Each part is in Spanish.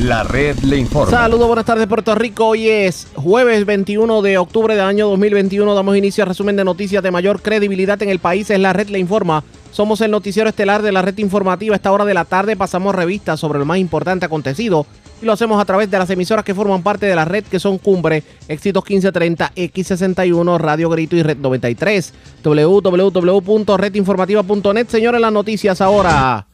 La red le informa. Saludos, buenas tardes Puerto Rico. Hoy es jueves 21 de octubre del año 2021. Damos inicio al resumen de noticias de mayor credibilidad en el país. Es la red le informa. Somos el noticiero estelar de la red informativa. A esta hora de la tarde pasamos revistas sobre lo más importante acontecido y lo hacemos a través de las emisoras que forman parte de la red que son Cumbre, Éxitos 1530, X61, Radio Grito y Red 93. www.redinformativa.net. Señores, las noticias ahora.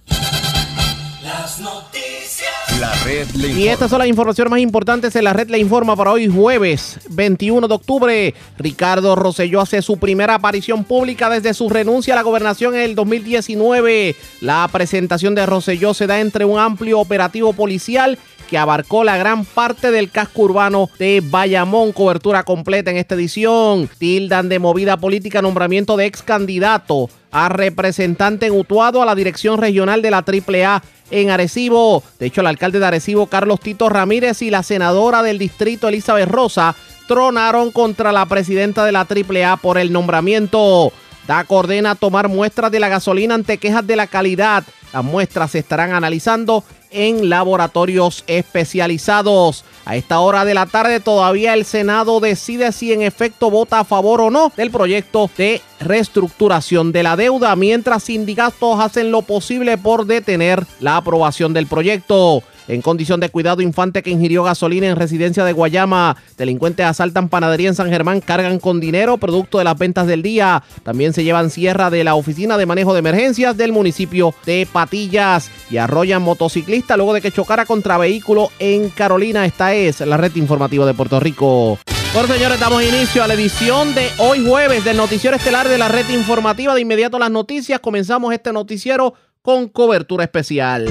Y estas son las informaciones más importantes en la red Le Informa para hoy jueves 21 de octubre. Ricardo Rosselló hace su primera aparición pública desde su renuncia a la gobernación en el 2019. La presentación de Rosselló se da entre un amplio operativo policial que abarcó la gran parte del casco urbano de Bayamón. Cobertura completa en esta edición. Tildan de movida política nombramiento de ex candidato a representante en Utuado a la dirección regional de la AAA en Arecibo. De hecho, el alcalde de Arecibo, Carlos Tito Ramírez, y la senadora del distrito, Elizabeth Rosa, tronaron contra la presidenta de la AAA por el nombramiento. Da ordena tomar muestras de la gasolina ante quejas de la calidad. Las muestras se estarán analizando en laboratorios especializados. A esta hora de la tarde todavía el Senado decide si en efecto vota a favor o no del proyecto de reestructuración de la deuda, mientras sindicatos hacen lo posible por detener la aprobación del proyecto. En condición de cuidado, infante que ingirió gasolina en residencia de Guayama. Delincuentes asaltan panadería en San Germán, cargan con dinero producto de las ventas del día. También se llevan sierra de la Oficina de Manejo de Emergencias del municipio de Patillas y arrollan motociclista luego de que chocara contra vehículo en Carolina. Esta es la red informativa de Puerto Rico. Bueno, señores, damos inicio a la edición de hoy jueves del noticiero estelar de la red informativa. De inmediato las noticias. Comenzamos este noticiero con cobertura especial.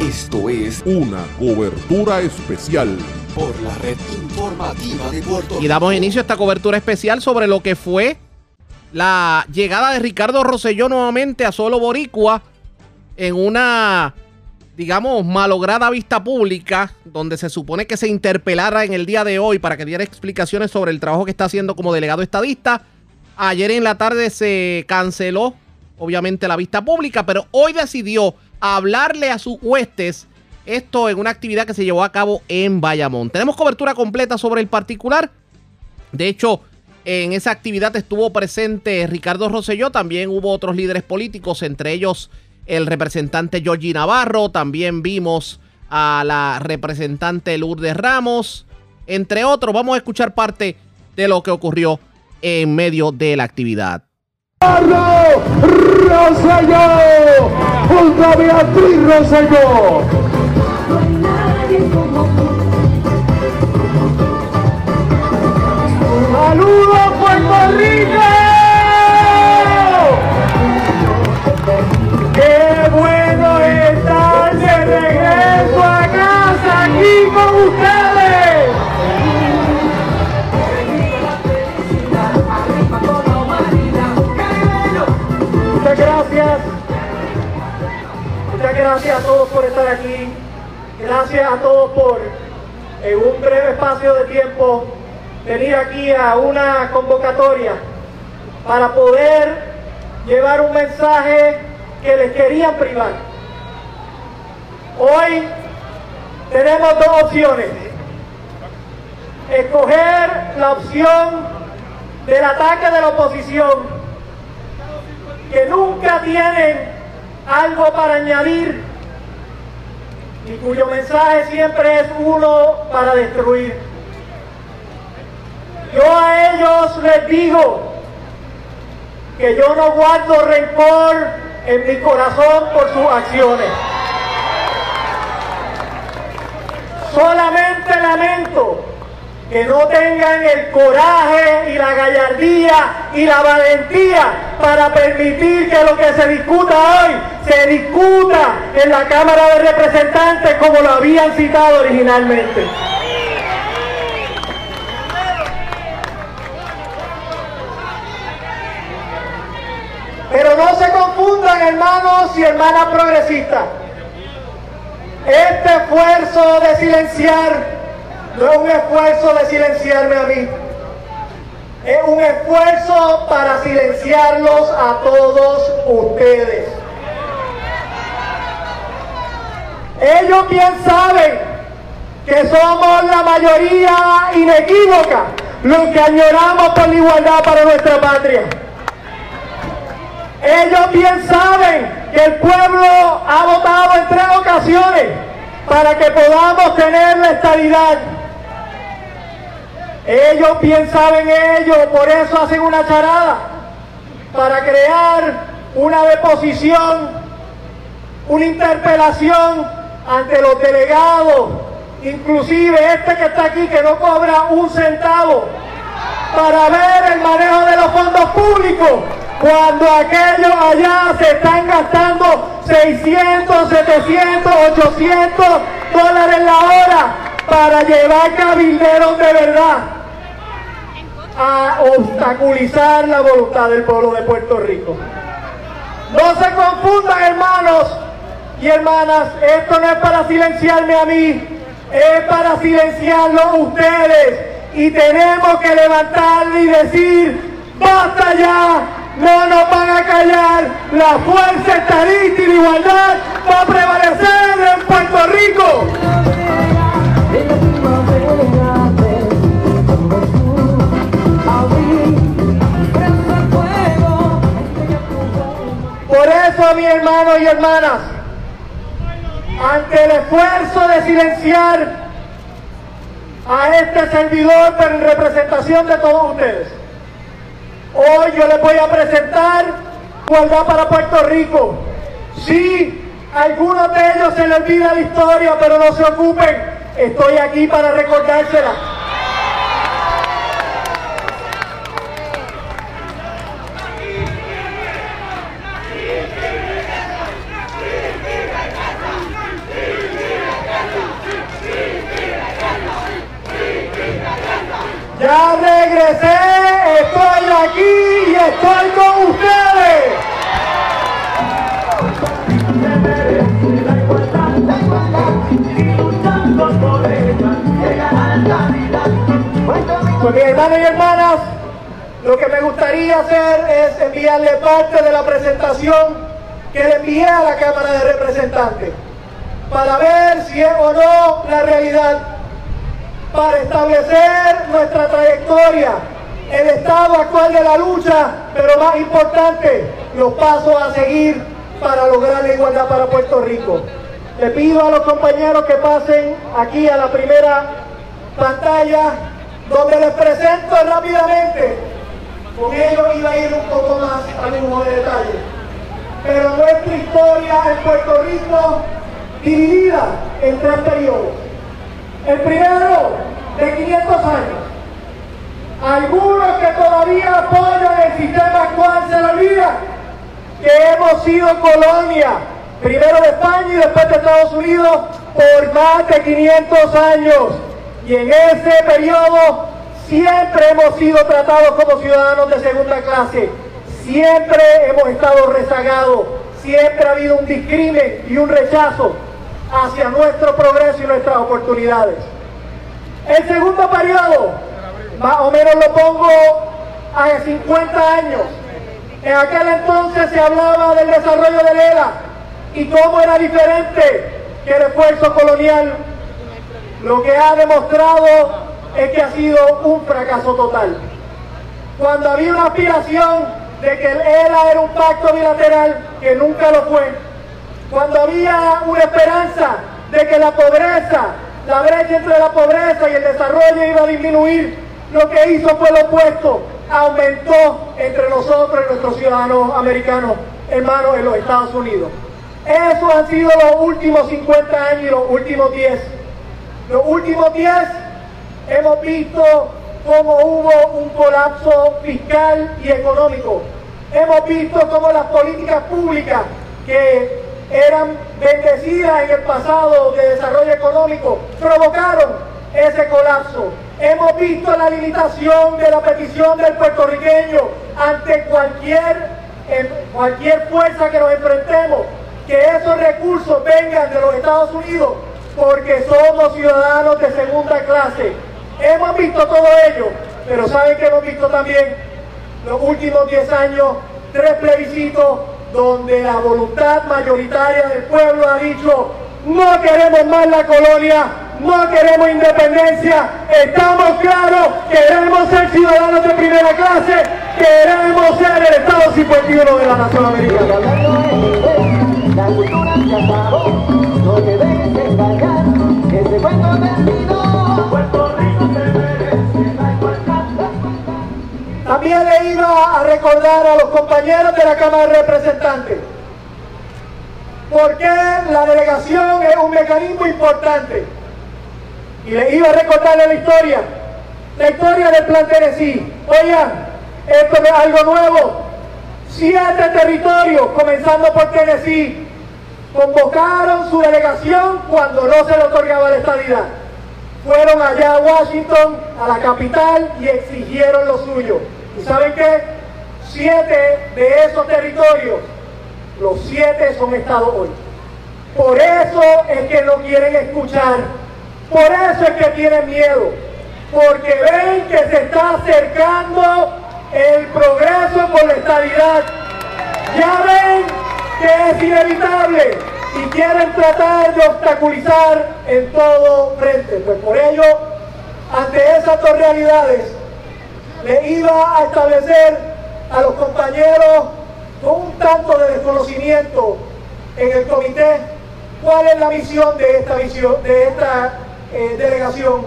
Esto es una cobertura especial. Por la red informativa de Puerto Rico. Y damos inicio a esta cobertura especial sobre lo que fue la llegada de Ricardo Rosselló nuevamente a Solo Boricua en una, digamos, malograda vista pública, donde se supone que se interpelara en el día de hoy para que diera explicaciones sobre el trabajo que está haciendo como delegado estadista. Ayer en la tarde se canceló, obviamente, la vista pública, pero hoy decidió hablarle a sus huestes esto en una actividad que se llevó a cabo en Bayamón. Tenemos cobertura completa sobre el particular. De hecho, en esa actividad estuvo presente Ricardo Rosselló, también hubo otros líderes políticos, entre ellos el representante Georgie Navarro, también vimos a la representante Lourdes Ramos, entre otros. Vamos a escuchar parte de lo que ocurrió en medio de la actividad. Ricardo Rosselló, junto a Beatriz Rosselló. Una convocatoria para poder llevar un mensaje que les querían privar. Hoy tenemos dos opciones. Escoger la opción del ataque de la oposición que nunca tienen algo para añadir y cuyo mensaje siempre es uno para destruir. Yo a ellos les digo que yo no guardo rencor en mi corazón por sus acciones. Solamente lamento que no tengan el coraje y la gallardía y la valentía para permitir que lo que se discuta hoy se discuta en la Cámara de Representantes como lo habían citado originalmente. No se confundan hermanos y hermanas progresistas. Este esfuerzo de silenciar no es un esfuerzo de silenciarme a mí. Es un esfuerzo para silenciarlos a todos ustedes. Ellos bien saben que somos la mayoría inequívoca, los que añoramos por la igualdad para nuestra patria. Ellos bien saben que el pueblo ha votado en tres ocasiones para que podamos tener la estabilidad. Ellos bien saben ello, por eso hacen una charada para crear una deposición, una interpelación ante los delegados, inclusive este que está aquí que no cobra un centavo, para ver el manejo de los fondos públicos, cuando aquellos allá se están gastando 600, 700, 800 dólares la hora para llevar cabilderos de verdad a obstaculizar la voluntad del pueblo de Puerto Rico. No se confundan, hermanos y hermanas, esto no es para silenciarme a mí, es para silenciarlo ustedes. Y tenemos que levantarle y decir, basta ya, no nos van a callar, la fuerza estadística y la igualdad va a prevalecer en Puerto Rico. Por eso, mis hermanos y hermanas, ante el esfuerzo de silenciar a este servidor, en representación de todos ustedes, hoy yo les voy a presentar igualdad para Puerto Rico. Sí, algunos de ellos se les olvida la historia, pero no se ocupen, estoy aquí para recordársela. Ya regresé, estoy aquí y estoy con ustedes. Pues mis hermanos y hermanas, lo que me gustaría hacer es enviarle parte de la presentación que le envié a la Cámara de Representantes para ver si es o no la realidad para establecer nuestra trayectoria, el estado actual de la lucha, pero más importante, los pasos a seguir para lograr la igualdad para Puerto Rico. Le pido a los compañeros que pasen aquí a la primera pantalla, donde les presento rápidamente. Con ello iba a ir un poco más a lujo de detalle. Pero nuestra historia en Puerto Rico dividida en tres periodos. El primero, de 500 años. Algunos que todavía apoyan el sistema actual se lo olvidan que hemos sido colonia, primero de España y después de Estados Unidos, por más de 500 años. Y en ese periodo siempre hemos sido tratados como ciudadanos de segunda clase. Siempre hemos estado rezagados. Siempre ha habido un discrimen y un rechazo hacia nuestro progreso y nuestras oportunidades. El segundo periodo, más o menos lo pongo a 50 años. En aquel entonces se hablaba del desarrollo de ELA y cómo era diferente que el esfuerzo colonial. Lo que ha demostrado es que ha sido un fracaso total. Cuando había una aspiración de que el ELA era un pacto bilateral, que nunca lo fue, cuando había una esperanza de que la pobreza, la brecha entre la pobreza y el desarrollo iba a disminuir, lo que hizo fue lo opuesto, aumentó entre nosotros y nuestros ciudadanos americanos, hermanos en los Estados Unidos. Esos han sido los últimos 50 años y los últimos 10. Los últimos 10 hemos visto cómo hubo un colapso fiscal y económico. Hemos visto cómo las políticas públicas que eran bendecidas en el pasado de desarrollo económico provocaron ese colapso. Hemos visto la limitación de la petición del puertorriqueño ante cualquier, cualquier fuerza que nos enfrentemos, que esos recursos vengan de los Estados Unidos porque somos ciudadanos de segunda clase. Hemos visto todo ello, pero ¿saben que hemos visto también? Los últimos 10 años, tres plebiscitos donde la voluntad mayoritaria del pueblo ha dicho, no queremos más la colonia, no queremos independencia, estamos claros, queremos ser ciudadanos de primera clase, queremos ser el Estado 51 de la Nación Americana. También le iba a recordar a los compañeros de la Cámara de Representantes por qué la delegación es un mecanismo importante. Y le iba a recordarle la historia, la historia del Plan Tennessee. Oigan, esto es algo nuevo. Siete territorios, comenzando por Tennessee, convocaron su delegación cuando no se le otorgaba la estadidad. Fueron allá a Washington, a la capital, y exigieron lo suyo. ¿Y saben qué? Siete de esos territorios, los siete son estados hoy. Por eso es que no quieren escuchar. Por eso es que tienen miedo. Porque ven que se está acercando el progreso por la estabilidad. Ya ven que es inevitable y quieren tratar de obstaculizar en todo frente. Pues por ello, ante esas dos realidades, le iba a establecer a los compañeros con un tanto de desconocimiento en el comité cuál es la misión de esta, de esta eh, delegación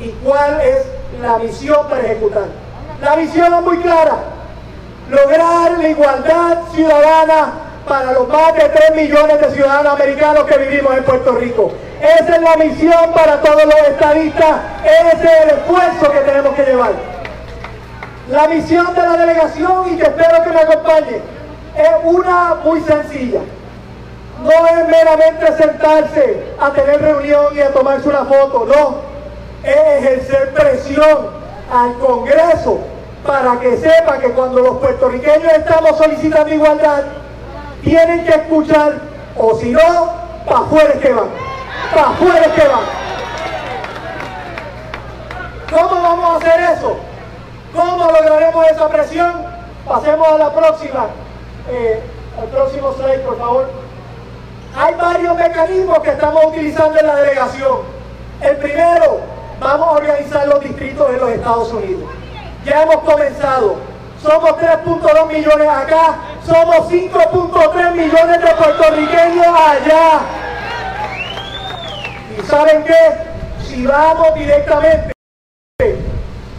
y cuál es la misión para ejecutar. La visión es muy clara, lograr la igualdad ciudadana para los más de 3 millones de ciudadanos americanos que vivimos en Puerto Rico. Esa es la misión para todos los estadistas, ese es el esfuerzo que tenemos que llevar. La misión de la delegación, y que espero que me acompañe, es una muy sencilla. No es meramente sentarse a tener reunión y a tomarse una foto, no. Es ejercer presión al Congreso para que sepa que cuando los puertorriqueños estamos solicitando igualdad, tienen que escuchar, o si no, para afuera es que van. Para afuera es que van. ¿Cómo vamos a hacer eso? ¿Cómo lograremos esa presión? Pasemos a la próxima. Eh, al próximo slide, por favor. Hay varios mecanismos que estamos utilizando en la delegación. El primero, vamos a organizar los distritos de los Estados Unidos. Ya hemos comenzado. Somos 3.2 millones acá, somos 5.3 millones de puertorriqueños allá. ¿Y saben qué? Si vamos directamente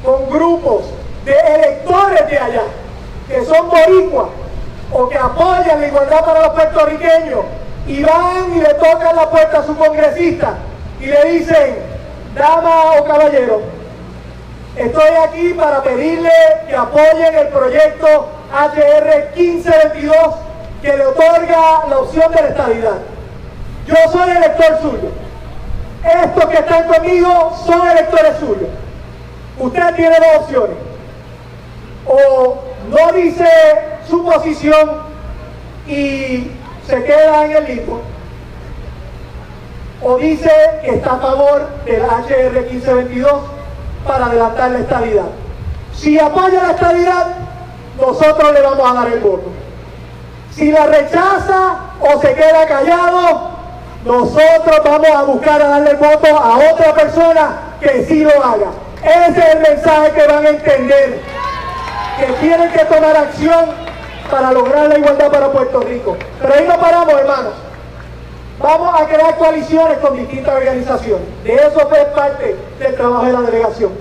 con grupos de electores de allá, que son boricuas o que apoyan la igualdad para los puertorriqueños, y van y le tocan la puerta a su congresista y le dicen, dama o caballero, estoy aquí para pedirle que apoyen el proyecto HR 1522 que le otorga la opción de la estabilidad. Yo soy elector suyo. Estos que están conmigo son electores suyos. Usted tiene dos opciones. O no dice su posición y se queda en el limbo. O dice que está a favor del HR 1522 para adelantar la estabilidad. Si apoya la estabilidad, nosotros le vamos a dar el voto. Si la rechaza o se queda callado, nosotros vamos a buscar a darle el voto a otra persona que sí lo haga. Ese es el mensaje que van a entender, que tienen que tomar acción para lograr la igualdad para Puerto Rico. Pero ahí no paramos, hermanos. Vamos a crear coaliciones con distintas organizaciones. De eso fue parte del trabajo de la delegación.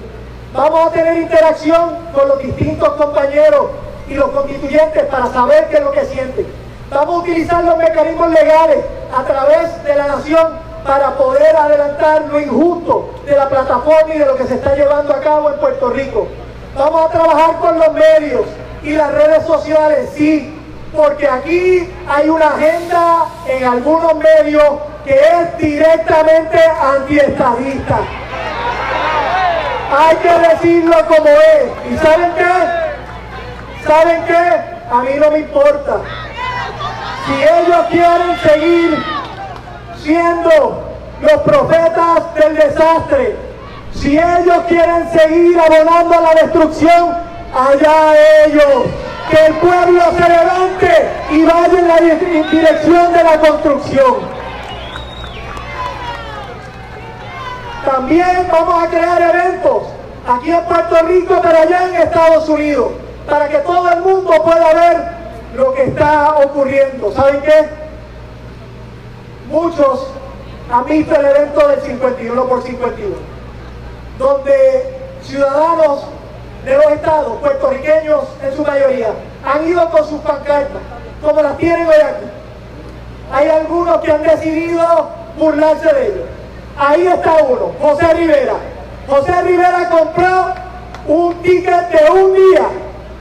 Vamos a tener interacción con los distintos compañeros y los constituyentes para saber qué es lo que sienten. Vamos a utilizar los mecanismos legales a través de la nación para poder adelantar lo injusto de la plataforma y de lo que se está llevando a cabo en Puerto Rico. Vamos a trabajar con los medios y las redes sociales, sí, porque aquí hay una agenda en algunos medios que es directamente antiestadista. Hay que decirlo como es. ¿Y saben qué? ¿Saben qué? A mí no me importa. Si ellos quieren seguir siendo los profetas del desastre, si ellos quieren seguir abonando a la destrucción, allá ellos. Que el pueblo se levante y vaya en la dirección de la construcción. También vamos a crear eventos aquí en Puerto Rico, pero allá en Estados Unidos, para que todo el mundo pueda ver lo que está ocurriendo. ¿Saben qué? Muchos han visto el evento del 51 por 51, donde ciudadanos de los estados, puertorriqueños en su mayoría, han ido con sus pancartas, como las tienen hoy aquí. Hay algunos que han decidido burlarse de ellos. Ahí está uno, José Rivera. José Rivera compró un ticket de un día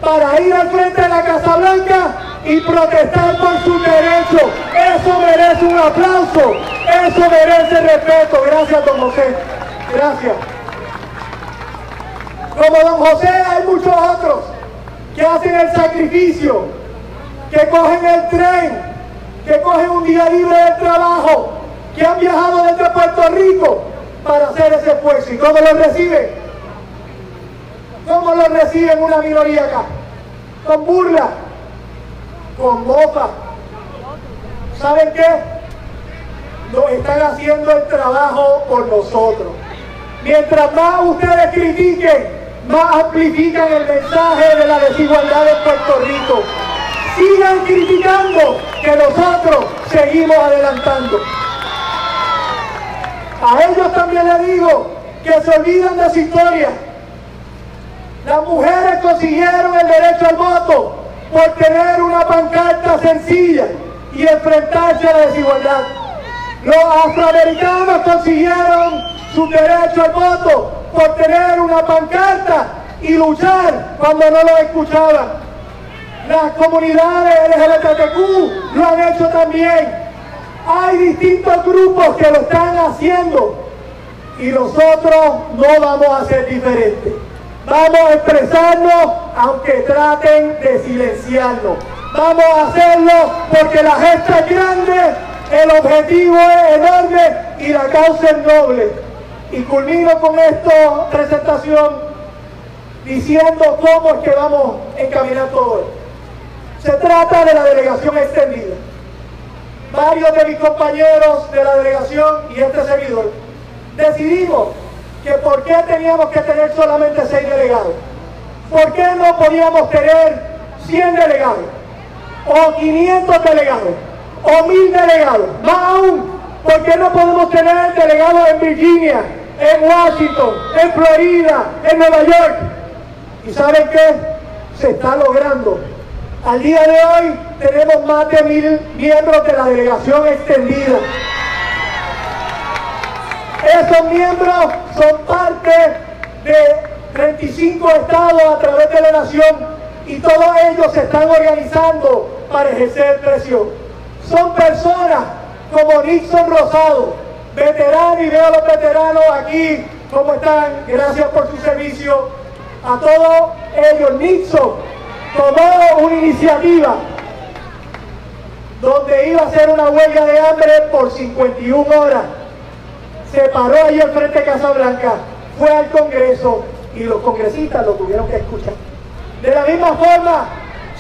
para ir al frente de la Casa Blanca y protestar por sus derechos. Eso merece un aplauso, eso merece respeto. Gracias, don José. Gracias. Como don José hay muchos otros que hacen el sacrificio, que cogen el tren, que cogen un día libre del trabajo, que han viajado desde Puerto Rico para hacer ese esfuerzo. ¿Y cómo lo reciben? ¿Cómo lo reciben una minoría acá? Con burla, con mofa. ¿Saben qué? No están haciendo el trabajo por nosotros. Mientras más ustedes critiquen, amplifican el mensaje de la desigualdad en Puerto Rico. Sigan criticando que nosotros seguimos adelantando. A ellos también les digo que se olvidan de su historia. Las mujeres consiguieron el derecho al voto por tener una pancarta sencilla y enfrentarse a la desigualdad. Los afroamericanos consiguieron su derecho al voto por tener una pancarta y luchar cuando no lo escuchaban. Las comunidades LGBTQ lo han hecho también. Hay distintos grupos que lo están haciendo y nosotros no vamos a ser diferentes. Vamos a expresarnos aunque traten de silenciarnos. Vamos a hacerlo porque la gesta es grande, el objetivo es enorme y la causa es noble. Y culmino con esta presentación diciendo cómo es que vamos a encaminar todo esto. Se trata de la delegación extendida. Varios de mis compañeros de la delegación y este servidor decidimos que por qué teníamos que tener solamente seis delegados. ¿Por qué no podíamos tener 100 delegados? O 500 delegados. O 1000 delegados. Más aún, ¿por qué no podemos tener delegados en Virginia, en Washington, en Florida, en Nueva York? ¿Y saben qué? Se está logrando. Al día de hoy tenemos más de mil miembros de la delegación extendida. Esos miembros son parte de 35 estados a través de la nación y todos ellos se están organizando para ejercer presión. Son personas como Nixon Rosado, veterano y veo a los veteranos aquí cómo están, gracias por su servicio. A todos ellos, Nixon tomó una iniciativa donde iba a hacer una huelga de hambre por 51 horas. Se paró ahí al frente de Casa Blanca, fue al Congreso y los congresistas lo tuvieron que escuchar. De la misma forma,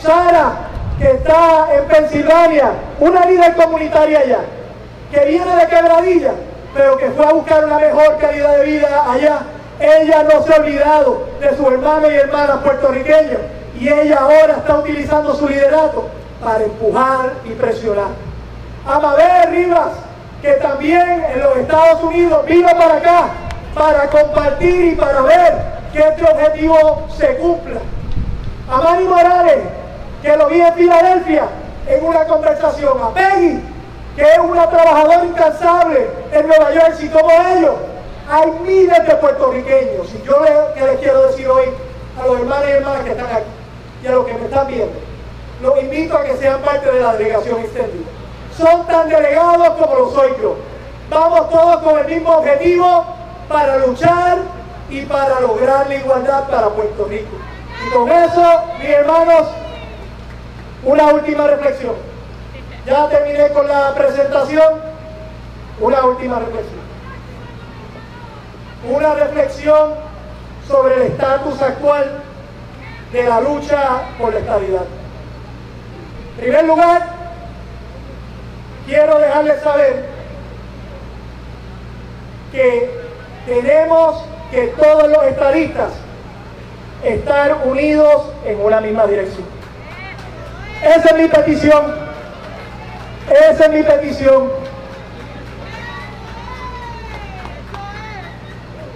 Sara, que está en Pensilvania, una líder comunitaria allá, que viene de Quebradilla, pero que fue a buscar una mejor calidad de vida allá, ella no se ha olvidado de sus hermanos y hermanas puertorriqueños y ella ahora está utilizando su liderato para empujar y presionar. Amabel Rivas, que también en los Estados Unidos vino para acá para compartir y para ver que este objetivo se cumpla. A Manny Morales, que lo vi en Filadelfia en una conversación. A Peggy, que es una trabajadora incansable en Nueva York, y como ellos, hay miles de puertorriqueños. Y yo le, que les quiero decir hoy a los hermanos y hermanas que están aquí y a los que me están viendo, los invito a que sean parte de la delegación extendida. Son tan delegados como lo soy yo. Vamos todos con el mismo objetivo para luchar y para lograr la igualdad para Puerto Rico. Y con eso, mis hermanos, una última reflexión. Ya terminé con la presentación. Una última reflexión. Una reflexión sobre el estatus actual de la lucha por la estabilidad. En primer lugar, quiero dejarles saber que tenemos que todos los estadistas estar unidos en una misma dirección. Esa es mi petición. Esa es mi petición.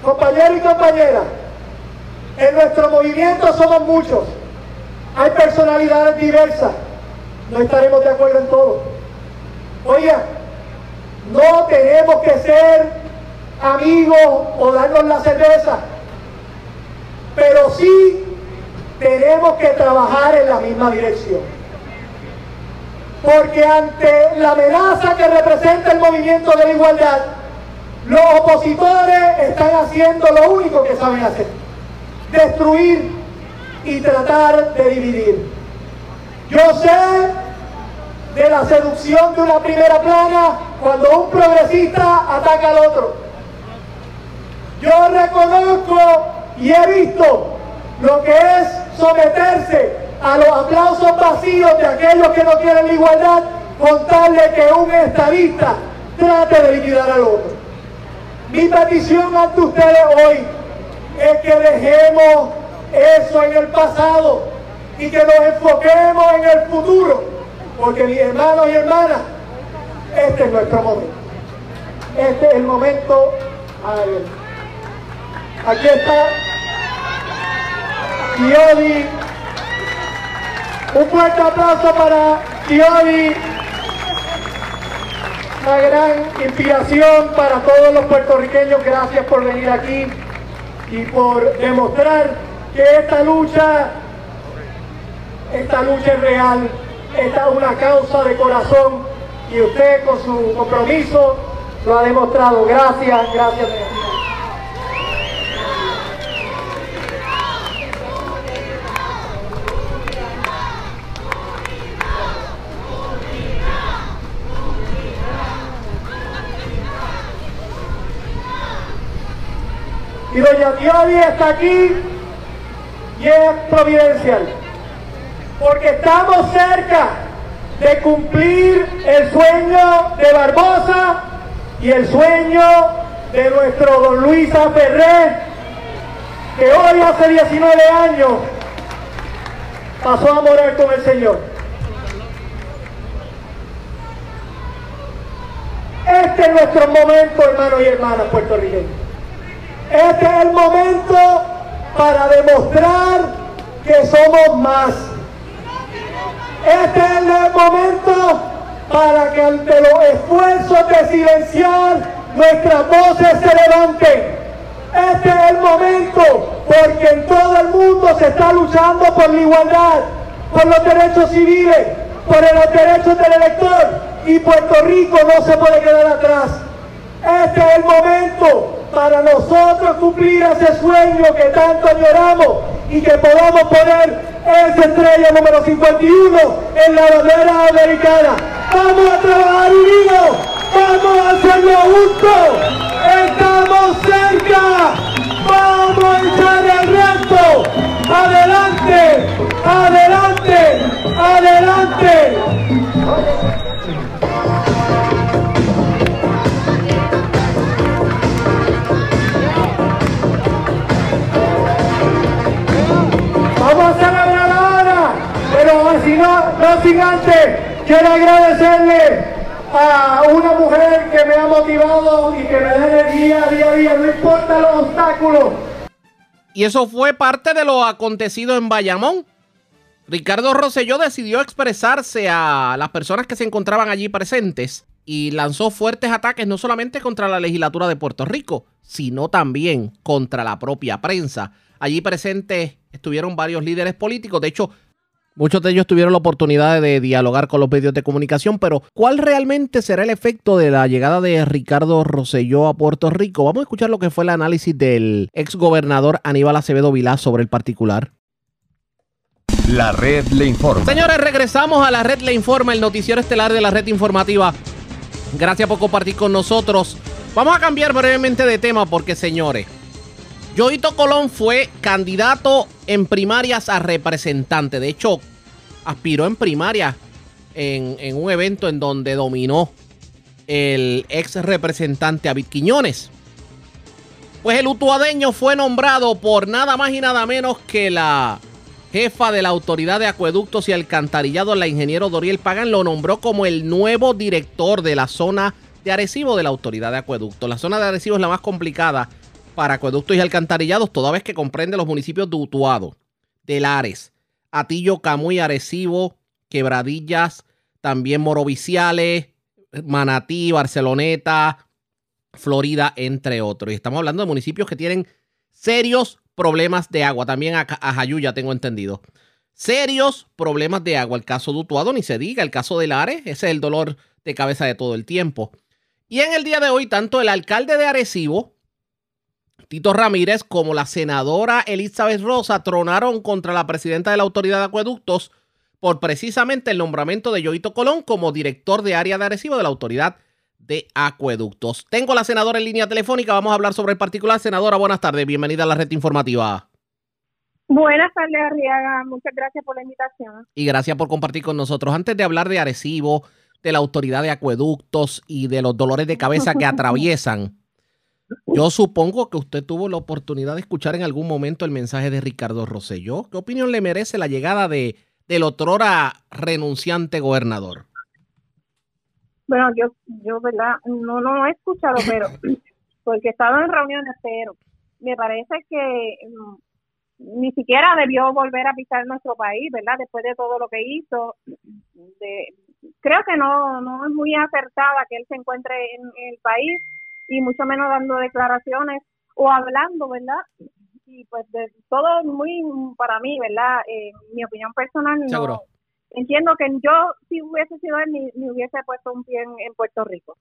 Compañeros y compañeras, en nuestro movimiento somos muchos. Hay personalidades diversas. No estaremos de acuerdo en todo. Oiga, no tenemos que ser amigos o darnos la cerveza, pero sí tenemos que trabajar en la misma dirección. Porque ante la amenaza que representa el movimiento de la igualdad, los opositores están haciendo lo único que saben hacer, destruir y tratar de dividir. Yo sé de la seducción de una primera plana cuando un progresista ataca al otro. Yo reconozco y he visto lo que es someterse a los aplausos vacíos de aquellos que no quieren la igualdad con tal de que un estadista trate de liquidar al otro. Mi petición ante ustedes hoy es que dejemos eso en el pasado y que nos enfoquemos en el futuro, porque mis hermanos y hermanas, este es nuestro momento. Este es el momento. Aquí está Kiodi. Un fuerte aplauso para Kiodi una gran inspiración para todos los puertorriqueños. Gracias por venir aquí y por demostrar que esta lucha, esta lucha es real, esta es una causa de corazón y usted con su compromiso lo ha demostrado. Gracias, gracias. Y doña Tioli está aquí y es providencial. Porque estamos cerca de cumplir el sueño de Barbosa y el sueño de nuestro don Luisa Ferré, que hoy hace 19 años pasó a morar con el Señor. Este es nuestro momento, hermanos y hermanas puertorriqueños. Este es el momento para demostrar que somos más. Este es el momento para que ante los esfuerzos de silenciar nuestras voces se levanten. Este es el momento porque en todo el mundo se está luchando por la igualdad, por los derechos civiles, por los derechos del elector y Puerto Rico no se puede quedar atrás. Este es el momento para nosotros cumplir ese sueño que tanto añoramos y que podamos poner esa estrella número 51 en la bandera americana. Vamos a trabajar unidos, vamos a hacerlo juntos, estamos cerca, vamos a echar el reto, adelante, adelante, adelante. Vamos a celebrar ahora, pero si no, no sin antes, quiero agradecerle a una mujer que me ha motivado y que me da energía día a día, no importa los obstáculos. Y eso fue parte de lo acontecido en Bayamón. Ricardo Rosselló decidió expresarse a las personas que se encontraban allí presentes y lanzó fuertes ataques no solamente contra la legislatura de Puerto Rico, sino también contra la propia prensa. Allí presentes estuvieron varios líderes políticos, de hecho, muchos de ellos tuvieron la oportunidad de dialogar con los medios de comunicación, pero ¿cuál realmente será el efecto de la llegada de Ricardo Rosselló a Puerto Rico? Vamos a escuchar lo que fue el análisis del ex gobernador Aníbal Acevedo Vilá sobre el particular. La red le informa. Señores, regresamos a la red Le Informa, el noticiero estelar de la red informativa. Gracias por compartir con nosotros. Vamos a cambiar brevemente de tema porque, señores, Joito Colón fue candidato en primarias a representante. De hecho, aspiró en primaria en, en un evento en donde dominó el ex representante David Quiñones. Pues el utuadeño fue nombrado por nada más y nada menos que la jefa de la Autoridad de Acueductos y Alcantarillado, la ingeniero Doriel Pagan, lo nombró como el nuevo director de la zona de Arecibo de la Autoridad de Acueductos. La zona de Arecibo es la más complicada para acueductos y alcantarillados, toda vez que comprende los municipios de Utuado, de Lares, Atillo, Camuy, Arecibo, Quebradillas, también Moroviciales, Manatí, Barceloneta, Florida, entre otros. Y estamos hablando de municipios que tienen serios problemas de agua. También a, a Jayuya tengo entendido. Serios problemas de agua. El caso de Utuado, ni se diga. El caso de Lares, ese es el dolor de cabeza de todo el tiempo. Y en el día de hoy, tanto el alcalde de Arecibo, Tito Ramírez, como la senadora Elizabeth Rosa tronaron contra la presidenta de la Autoridad de Acueductos por precisamente el nombramiento de Yoito Colón como director de área de Arecibo de la Autoridad de Acueductos. Tengo a la senadora en línea telefónica, vamos a hablar sobre el particular. Senadora, buenas tardes, bienvenida a la red informativa. Buenas tardes, Arriaga. Muchas gracias por la invitación. Y gracias por compartir con nosotros. Antes de hablar de Arecibo, de la Autoridad de Acueductos y de los dolores de cabeza que atraviesan, yo supongo que usted tuvo la oportunidad de escuchar en algún momento el mensaje de Ricardo Rosselló. ¿Qué opinión le merece la llegada de del otrora renunciante gobernador? Bueno, yo, yo, ¿verdad? No, no he escuchado, pero porque he estado en reuniones, pero me parece que mm, ni siquiera debió volver a pisar nuestro país, ¿verdad? Después de todo lo que hizo. De, creo que no, no es muy acertada que él se encuentre en, en el país y mucho menos dando declaraciones o hablando, ¿verdad? y pues de todo muy para mí, ¿verdad? Eh, mi opinión personal no. Seguro. Entiendo que yo, si hubiese sido él, ni, ni hubiese puesto un pie en, en Puerto Rico.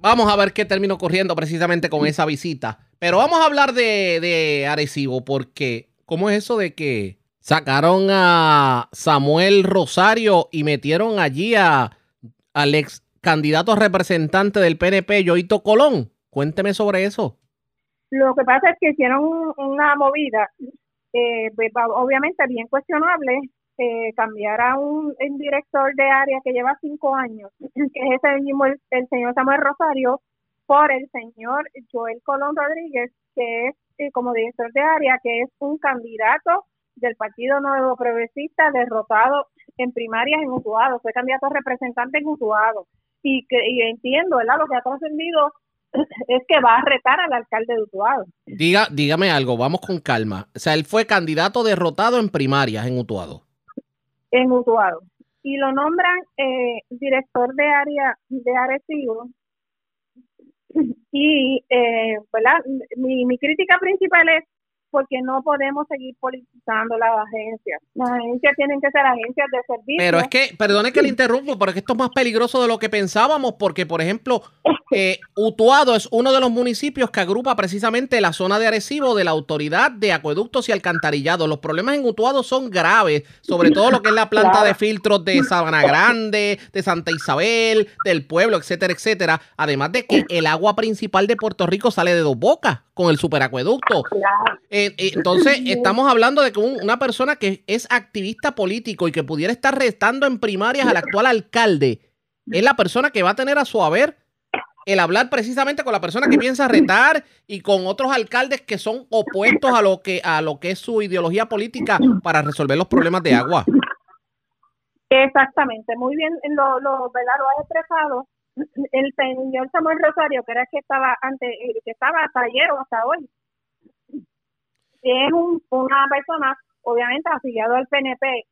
Vamos a ver qué terminó corriendo precisamente con esa visita. Pero vamos a hablar de, de Arecibo, porque ¿cómo es eso de que sacaron a Samuel Rosario y metieron allí a, al ex candidato a representante del PNP, Yoito Colón? Cuénteme sobre eso. Lo que pasa es que hicieron un- una movida, eh, pues, obviamente bien cuestionable, eh, cambiar a un, director de área que lleva cinco años, que es ese mismo, el, el señor Samuel Rosario, por el señor Joel Colón Rodríguez, que es eh, como director de área, que es un candidato del Partido Nuevo Progresista derrotado en primarias en Utuado, fue candidato a representante en Utuado. Y, que, y entiendo, ¿verdad? Lo que ha trascendido es que va a retar al alcalde de Utuado. Diga, dígame algo, vamos con calma. O sea, él fue candidato derrotado en primarias en Utuado. En Utuado y lo nombran eh, director de área de Arecibo y eh. Mi, mi crítica principal es porque no podemos seguir politizando las agencias. Las agencias tienen que ser agencias de servicio. Pero es que, perdone que le interrumpo, pero es que esto es más peligroso de lo que pensábamos, porque, por ejemplo, eh, Utuado es uno de los municipios que agrupa precisamente la zona de Arecibo de la Autoridad de Acueductos y Alcantarillado. Los problemas en Utuado son graves, sobre todo lo que es la planta Claro. de filtros de Sabana Grande, de Santa Isabel, del pueblo, etcétera, etcétera. Además de que el agua principal de Puerto Rico sale de dos bocas con el superacueducto. Claro. Eh, eh, entonces, estamos hablando de que un- una persona que es activista político y que pudiera estar restando en primarias al actual alcalde, es la persona que va a tener a su haber el hablar precisamente con la persona que piensa retar y con otros alcaldes que son opuestos a lo que a lo que es su ideología política para resolver los problemas de agua. Exactamente, muy bien, lo, lo, ¿verdad? lo has expresado. El señor Samuel Rosario, que era el que estaba antes, que estaba hasta ayer o hasta hoy, es un, una persona, obviamente afiliado al PNP,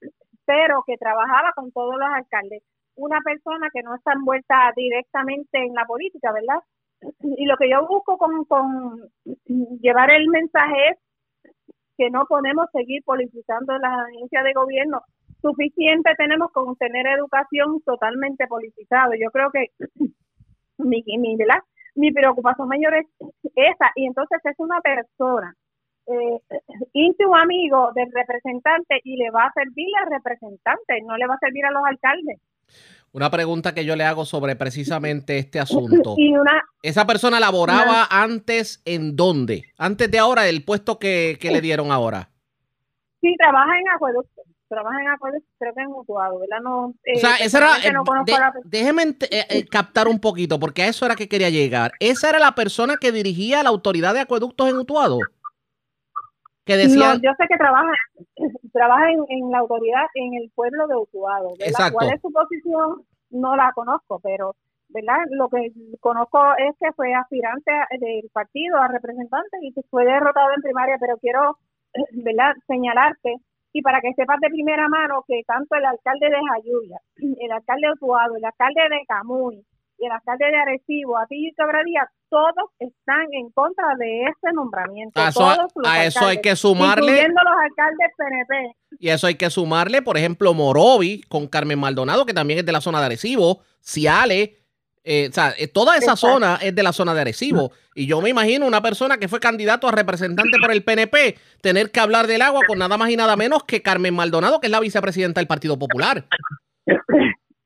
pero que trabajaba con todos los alcaldes. Una persona que no está envuelta directamente en la política, ¿verdad? Y lo que yo busco con, con llevar el mensaje es que no podemos seguir politizando las agencias de gobierno suficiente tenemos con tener educación totalmente politizada. Yo creo que mi, mi, ¿verdad? mi preocupación mayor es esa. Y entonces es una persona eh, íntimo amigo del representante y le va a servir al representante, no le va a servir a los alcaldes. Una pregunta que yo le hago sobre precisamente este asunto. Y una, Esa persona laboraba antes en dónde? Antes de ahora, el puesto que, que le dieron ahora. sí, trabaja en acueducto. Trabaja en acueductos, creo que en Utuado, ¿verdad? No, eh, O sea, esa era. no eh, de- la déjeme eh, eh, captar un poquito, porque a eso era que quería llegar. Esa era la persona que dirigía la autoridad de acueductos en Utuado. Que decía. No, yo sé que trabaja, trabaja en, en la autoridad en el pueblo de Utuado. ¿verdad? Exacto. ¿Cuál es su posición? No la conozco, pero ¿verdad? Lo que conozco es que fue aspirante del partido a representante y que fue derrotado en primaria, pero quiero ¿verdad? señalarte y para que sepas de primera mano que tanto el alcalde de Jayuya, el alcalde de Utuado, el alcalde de Camuy y el alcalde de Arecibo, Atillo y Quebradía, todos están en contra de ese nombramiento. A eso- todos los a eso hay alcaldes, que sumarle- Incluyendo los alcaldes PNP. Y eso hay que sumarle, por ejemplo, Morovi con Carmen Maldonado, que también es de la zona de Arecibo, Ciale, eh, o sea, eh, toda esa Exacto. zona es de la zona de Arecibo. Y yo me imagino una persona que fue candidato a representante por el PNP tener que hablar del agua con nada más y nada menos que Carmen Maldonado, que es la vicepresidenta del Partido Popular.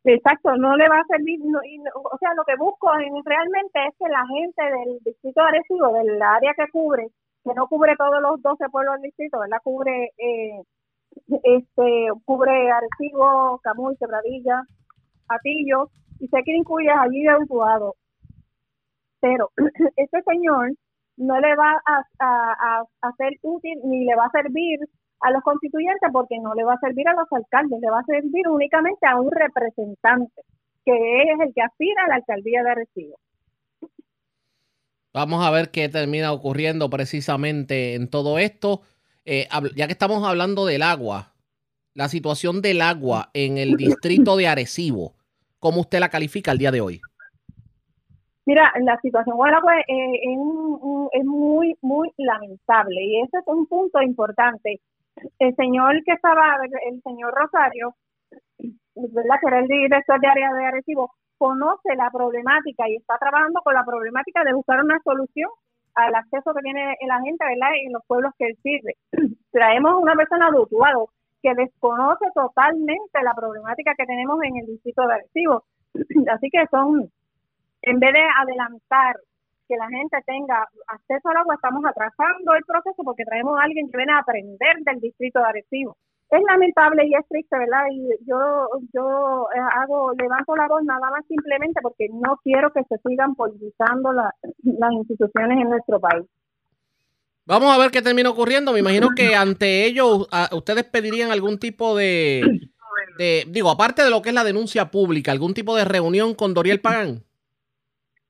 Exacto, no le va a servir, no- y no- o sea, lo que busco en- realmente es que la gente del distrito de Arecibo, del área que cubre, que no cubre todos los 12 pueblos del distrito, ¿verdad? Cubre, eh, este, cubre Arecibo, Camuy, Quebradilla, Atillo, y sé que incluye allí de Utuado. Pero este señor no le va a, a, a, a ser útil ni le va a servir a los constituyentes porque no le va a servir a los alcaldes, le va a servir únicamente a un representante, que es el que aspira a la alcaldía de Arecibo. Vamos a ver qué termina ocurriendo precisamente en todo esto. Eh, ya que estamos hablando del agua, la situación del agua en el distrito de Arecibo, ¿cómo usted la califica el día de hoy? Mira, la situación el agua eh, es, es muy, muy lamentable y ese es un punto importante. El señor que estaba, el señor Rosario, ¿verdad? que era el director de área de Arecibo, conoce la problemática y está trabajando con la problemática de buscar una solución al acceso que tiene la gente ¿verdad? en los pueblos que él sirve. Traemos una persona de Utuado que desconoce totalmente la problemática que tenemos en el distrito de Arecibo. Así que son en vez de adelantar que la gente tenga acceso al agua, estamos atrasando el proceso porque traemos a alguien que viene a aprender del distrito de Arecibo. Es lamentable y es triste, ¿verdad? Y yo yo eh, hago levanto la voz nada más simplemente porque no quiero que se sigan politizando la- las instituciones en nuestro país. Vamos a ver qué termina ocurriendo. Me imagino que ante ello a- ustedes pedirían algún tipo de, de, digo, aparte de lo que es la denuncia pública, algún tipo de reunión con Doriel Pagán.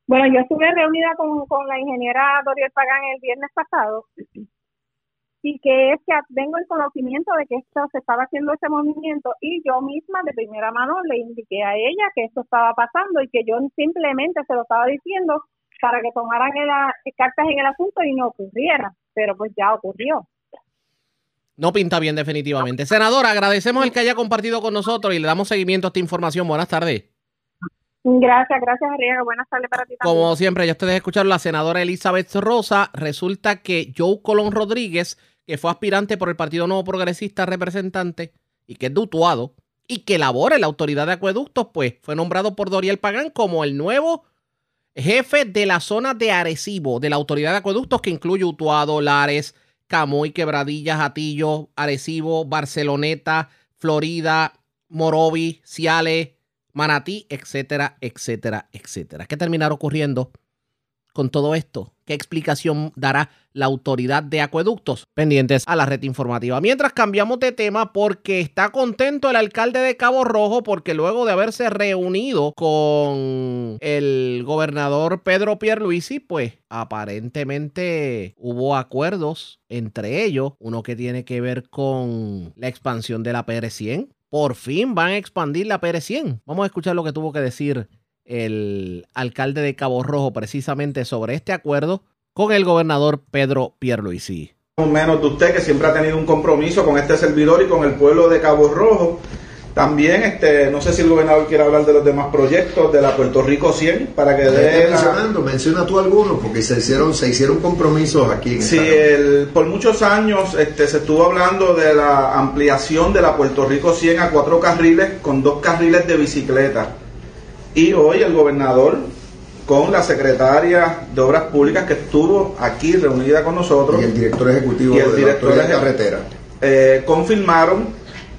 Bueno, yo estuve reunida con, con la ingeniera Doriel Pagán el viernes pasado y que es que tengo el conocimiento de que esto se estaba haciendo ese movimiento y yo misma de primera mano le indiqué a ella que esto estaba pasando y que yo simplemente se lo estaba diciendo para que tomaran el- cartas en el asunto y no ocurriera, pero pues ya ocurrió. No pinta bien definitivamente. Senadora, agradecemos el que haya compartido con nosotros y le damos seguimiento a esta información. Buenas tardes. Gracias, gracias Arriaga. Buenas tardes para ti también. Como siempre, ya ustedes escucharon la senadora Elizabeth Rosa. Resulta que Joe Colón Rodríguez, que fue aspirante por el Partido Nuevo Progresista representante y que es de Utuado y que labora en la autoridad de acueductos, pues fue nombrado por Doriel Pagán como el nuevo jefe de la zona de Arecibo, de la autoridad de acueductos que incluye Utuado, Lares, Camuy, Quebradillas, Atillo, Arecibo, Barceloneta, Florida, Morovi, Ciales, Manatí, etcétera, etcétera, etcétera. ¿Qué terminará ocurriendo con todo esto? ¿Qué explicación dará la autoridad de acueductos? Pendientes a la red informativa. Mientras cambiamos de tema porque está contento el alcalde de Cabo Rojo porque luego de haberse reunido con el gobernador Pedro Pierluisi, pues aparentemente hubo acuerdos entre ellos, uno que tiene que ver con la expansión de la PR100. Por fin van a expandir la PR100. Vamos a escuchar lo que tuvo que decir el alcalde de Cabo Rojo precisamente sobre este acuerdo con el gobernador Pedro Pierluisi. menos de usted que siempre ha tenido un compromiso con este servidor y con el pueblo de Cabo Rojo. También, este, no sé si el gobernador quiere hablar de los demás proyectos de la Puerto Rico 100 para que dé Vete la- mencionando, menciona tú algunos, porque se hicieron, se hicieron compromisos aquí en Sí, esta- el- por muchos años este, se estuvo hablando de la ampliación de la Puerto Rico 100 a cuatro carriles con dos carriles de bicicleta. Y hoy el gobernador, con la secretaria de Obras Públicas que estuvo aquí reunida con nosotros, y el director ejecutivo y el de director la eje- carretera. eh, confirmaron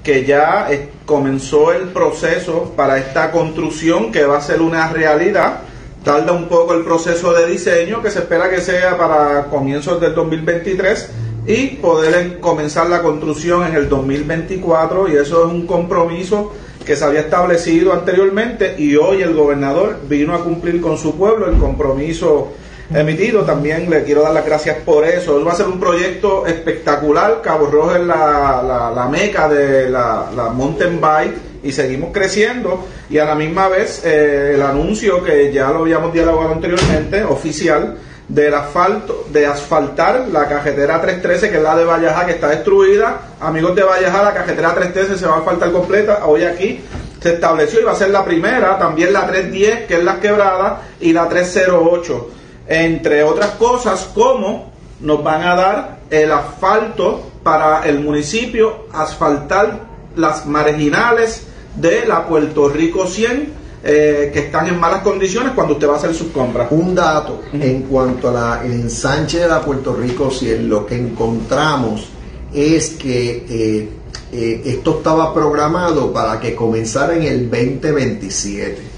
que ya eh, comenzó el proceso para esta construcción que va a ser una realidad. Tarda un poco el proceso de diseño que se espera que sea para comienzos del 2023 y poder en- comenzar la construcción en el 2024 y eso es un compromiso que se había establecido anteriormente y hoy el gobernador vino a cumplir con su pueblo el compromiso emitido. También le quiero dar las gracias por eso. Va a ser un proyecto espectacular. Cabo Rojo es la, la, meca de la, la mountain bike y seguimos creciendo. Y a la misma vez eh, el anuncio que ya lo habíamos dialogado anteriormente, oficial, del asfalto, de asfaltar la cajetera 313, que es la de Valleja, que está destruida. Amigos de Valleja, la cajetera 313 se va a asfaltar completa. Hoy aquí se estableció y va a ser la primera, también la 310, que es la quebrada, y la 308. Entre otras cosas, como nos van a dar el asfalto para el municipio, asfaltar las marginales de la Puerto Rico 100, eh, que están en malas condiciones cuando usted va a hacer sus compras. Un dato en cuanto a la, el ensanche de la Puerto Rico 100, lo que encontramos es que eh, eh, esto estaba programado para que comenzara en el 2027.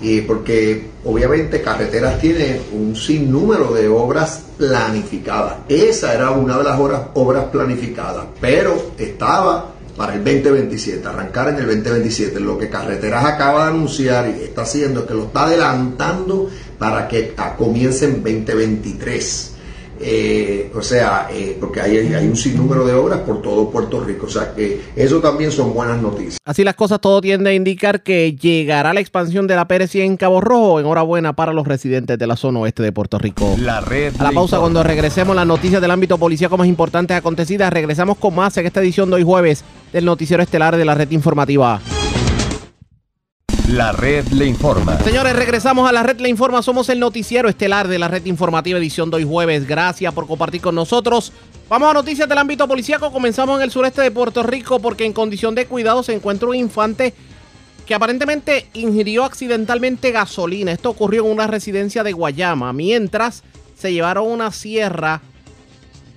Y porque obviamente carreteras tiene un sinnúmero de obras planificadas. Esa era una de las obras, obras planificadas, pero estaba para el 2027, arrancar en el 2027. Lo que Carreteras acaba de anunciar y está haciendo es que lo está adelantando para que comience en 2023. Eh, o sea, eh, porque hay, hay un sinnúmero de obras por todo Puerto Rico. O sea que eso también son buenas noticias. Así las cosas, todo tiende a indicar que llegará la expansión de la PRC en Cabo Rojo. Enhorabuena para los residentes de la zona oeste de Puerto Rico. La red A la pausa, informa. cuando regresemos, las noticias del ámbito policíaco más importantes acontecidas. Regresamos con más en esta edición de hoy jueves del Noticiero Estelar de la Red Informativa. La red le informa. Señores, regresamos a la Red Le Informa. Somos el Noticiero Estelar de la Red Informativa, edición de hoy jueves. Gracias por compartir con nosotros. Vamos a noticias del ámbito policíaco. Comenzamos en el sureste de Puerto Rico porque en condición de cuidado se encuentra un infante que aparentemente ingirió accidentalmente gasolina. Esto ocurrió en una residencia de Guayama, mientras se llevaron una sierra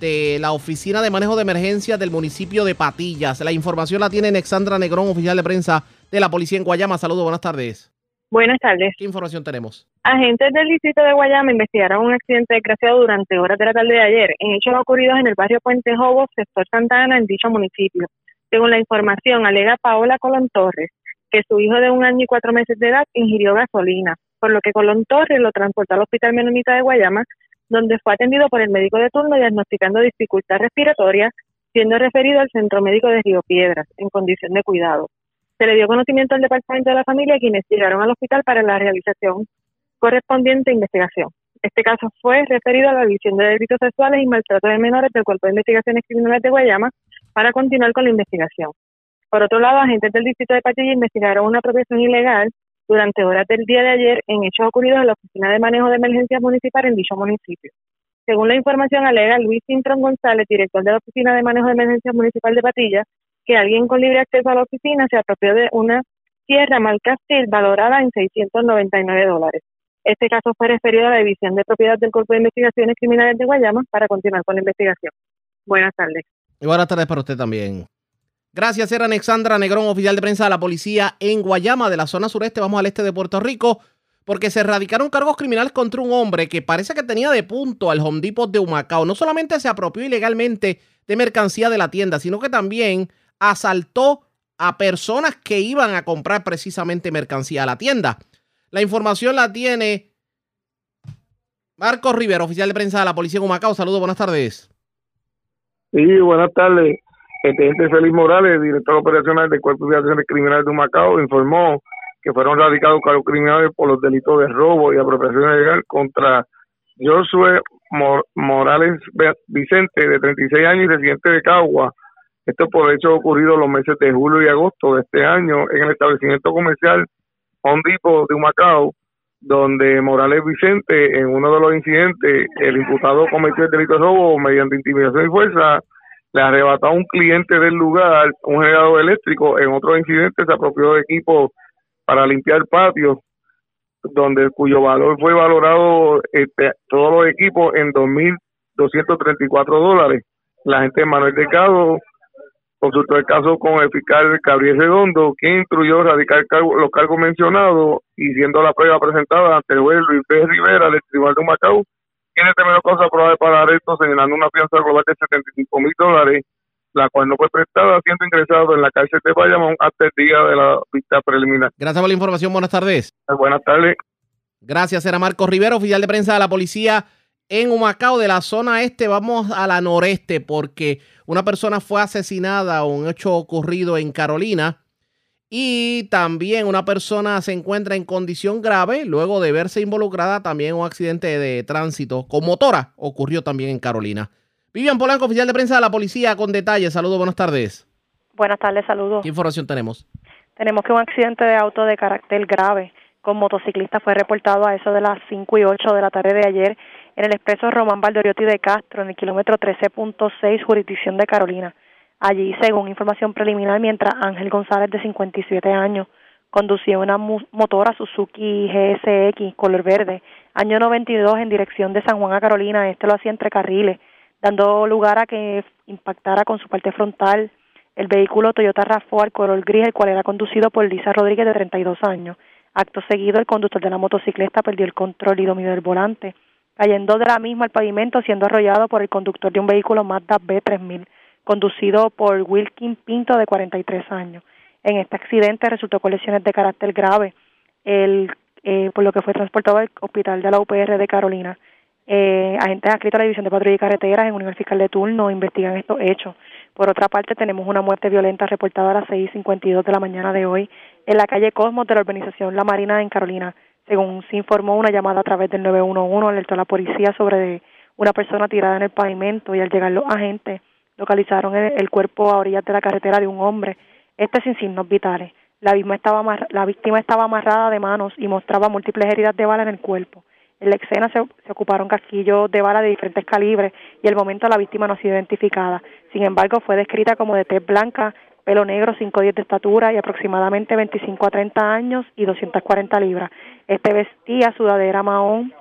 la Oficina de Manejo de Emergencias del municipio de Patillas. La información la tiene Alexandra Negrón, oficial de prensa de la policía en Guayama. Saludos, buenas tardes. Buenas tardes. ¿Qué información tenemos? Agentes del distrito de Guayama investigaron un accidente desgraciado durante horas de la tarde de ayer en hechos ocurridos en el barrio Puente Jobo, sector Santa Ana, en dicho municipio. Según la información, alega Paola Colón Torres que su hijo de un año y cuatro meses de edad ingirió gasolina, por lo que Colón Torres lo transportó al Hospital Menonita de Guayama, donde fue atendido por el médico de turno diagnosticando dificultad respiratoria, siendo referido al Centro Médico de Río Piedras, en condición de cuidado. Se le dio conocimiento al Departamento de la Familia, quienes llegaron al hospital para la realización correspondiente a investigación. Este caso fue referido a la División de Delitos Sexuales y Maltrato de Menores del Cuerpo de Investigaciones Criminales de Guayama para continuar con la investigación. Por otro lado, agentes del Distrito de Patilla investigaron una apropiación ilegal durante horas del día de ayer en hechos ocurridos en la Oficina de Manejo de Emergencias Municipal en dicho municipio. Según la información alega Luis Cintrón González, director de la Oficina de Manejo de Emergencias Municipal de Patilla, que alguien con libre acceso a la oficina se apropió de una sierra marca Steel valorada en 699 dólares. Este caso fue referido a la División de Propiedad del Cuerpo de Investigaciones Criminales de Guayama para continuar con la investigación. Buenas tardes. Y buenas tardes para usted también. Gracias, era Alexandra Negrón, oficial de prensa de la policía en Guayama, de la zona sureste. Vamos al este de Puerto Rico, porque se erradicaron cargos criminales contra un hombre que parece que tenía de punto al Home de Humacao. No solamente se apropió ilegalmente de mercancía de la tienda, sino que también asaltó a personas que iban a comprar precisamente mercancía a la tienda. La información la tiene Marcos Rivera, oficial de prensa de la policía en Humacao. Saludos, buenas tardes. Sí, buenas tardes. El teniente Félix Morales, director operacional del Cuerpo de Acciones Criminales de Macao, informó que fueron radicados cargos criminales por los delitos de robo y apropiación ilegal contra Josué Mor- Morales Vicente, de 36 años y residente de Cagua. Esto por hechos ocurridos los meses de julio y agosto de este año en el establecimiento comercial Home Depot de Humacao, donde Morales Vicente, en uno de los incidentes, el imputado cometió el delito de robo mediante intimidación y fuerza, le arrebató a un cliente del lugar un generador eléctrico. En otro incidente se apropió de equipo para limpiar patios, donde cuyo valor fue valorado este, todos los equipos en 2.234 dólares. La gente Manuel Delgado consultó el caso con el fiscal Gabriel Redondo, quien instruyó radicar los cargos mencionados y siendo la prueba presentada ante el juez Luis B. Rivera del Tribunal de Macao, tiene tener causa probable para arresto señalando una fianza global de 75 mil dólares, la cual no fue prestada, siendo ingresado en la cárcel de Bayamón hasta el día de la vista preliminar. Gracias por la información. Buenas tardes. Buenas tardes. Gracias, era Marcos Rivera, oficial de prensa de la policía en Humacao, de la zona este. Vamos a la noreste porque una persona fue asesinada, un hecho ocurrido en Carolina. Y también una persona se encuentra en condición grave luego de verse involucrada también en un accidente de tránsito con motora. Ocurrió también en Carolina. Vivian Polanco, oficial de prensa de la policía, con detalles. Saludos, buenas tardes. Buenas tardes, saludos. ¿Qué información tenemos? Tenemos que un accidente de auto de carácter grave con motociclista fue reportado a eso de las 5 y 8 de la tarde de ayer en el expreso Román Valdoriotti de Castro, en el kilómetro 13.6, jurisdicción de Carolina. Allí, según información preliminar, mientras Ángel González, de 57 años, conducía una motora Suzuki GSX color verde, año 92, en dirección de San Juan a Carolina. Este lo hacía entre carriles, dando lugar a que impactara con su parte frontal el vehículo Toyota RAV4 color gris, el cual era conducido por Lisa Rodríguez, de 32 años. Acto seguido, el conductor de la motocicleta perdió el control y dominio del volante, cayendo de la misma al pavimento, siendo arrollado por el conductor de un vehículo Mazda B3000, conducido por Wilkin Pinto, de 43 años. En este accidente resultó con lesiones de carácter grave, el, eh, por lo que fue transportado al hospital de la UPR de Carolina. Eh, agentes adscritos a la División de Patrulla y Carreteras en Unión Fiscal de Turno investigan estos hechos. Por otra parte, tenemos una muerte violenta reportada a las 6.52 de la mañana de hoy en la calle Cosmos de la urbanización La Marina en Carolina. Según se informó, una llamada a través del 911 alertó a la policía sobre una persona tirada en el pavimento y al llegar los agentes localizaron el, el cuerpo a orillas de la carretera de un hombre, este sin signos vitales. La víctima, estaba la víctima estaba amarrada de manos y mostraba múltiples heridas de bala en el cuerpo. En la escena se, se ocuparon casquillos de bala de diferentes calibres y al momento la víctima no ha sido identificada. Sin embargo, fue descrita como de tez blanca, pelo negro, 5'10 de estatura y aproximadamente 25 a 30 años y 240 libras. Este vestía sudadera mahón,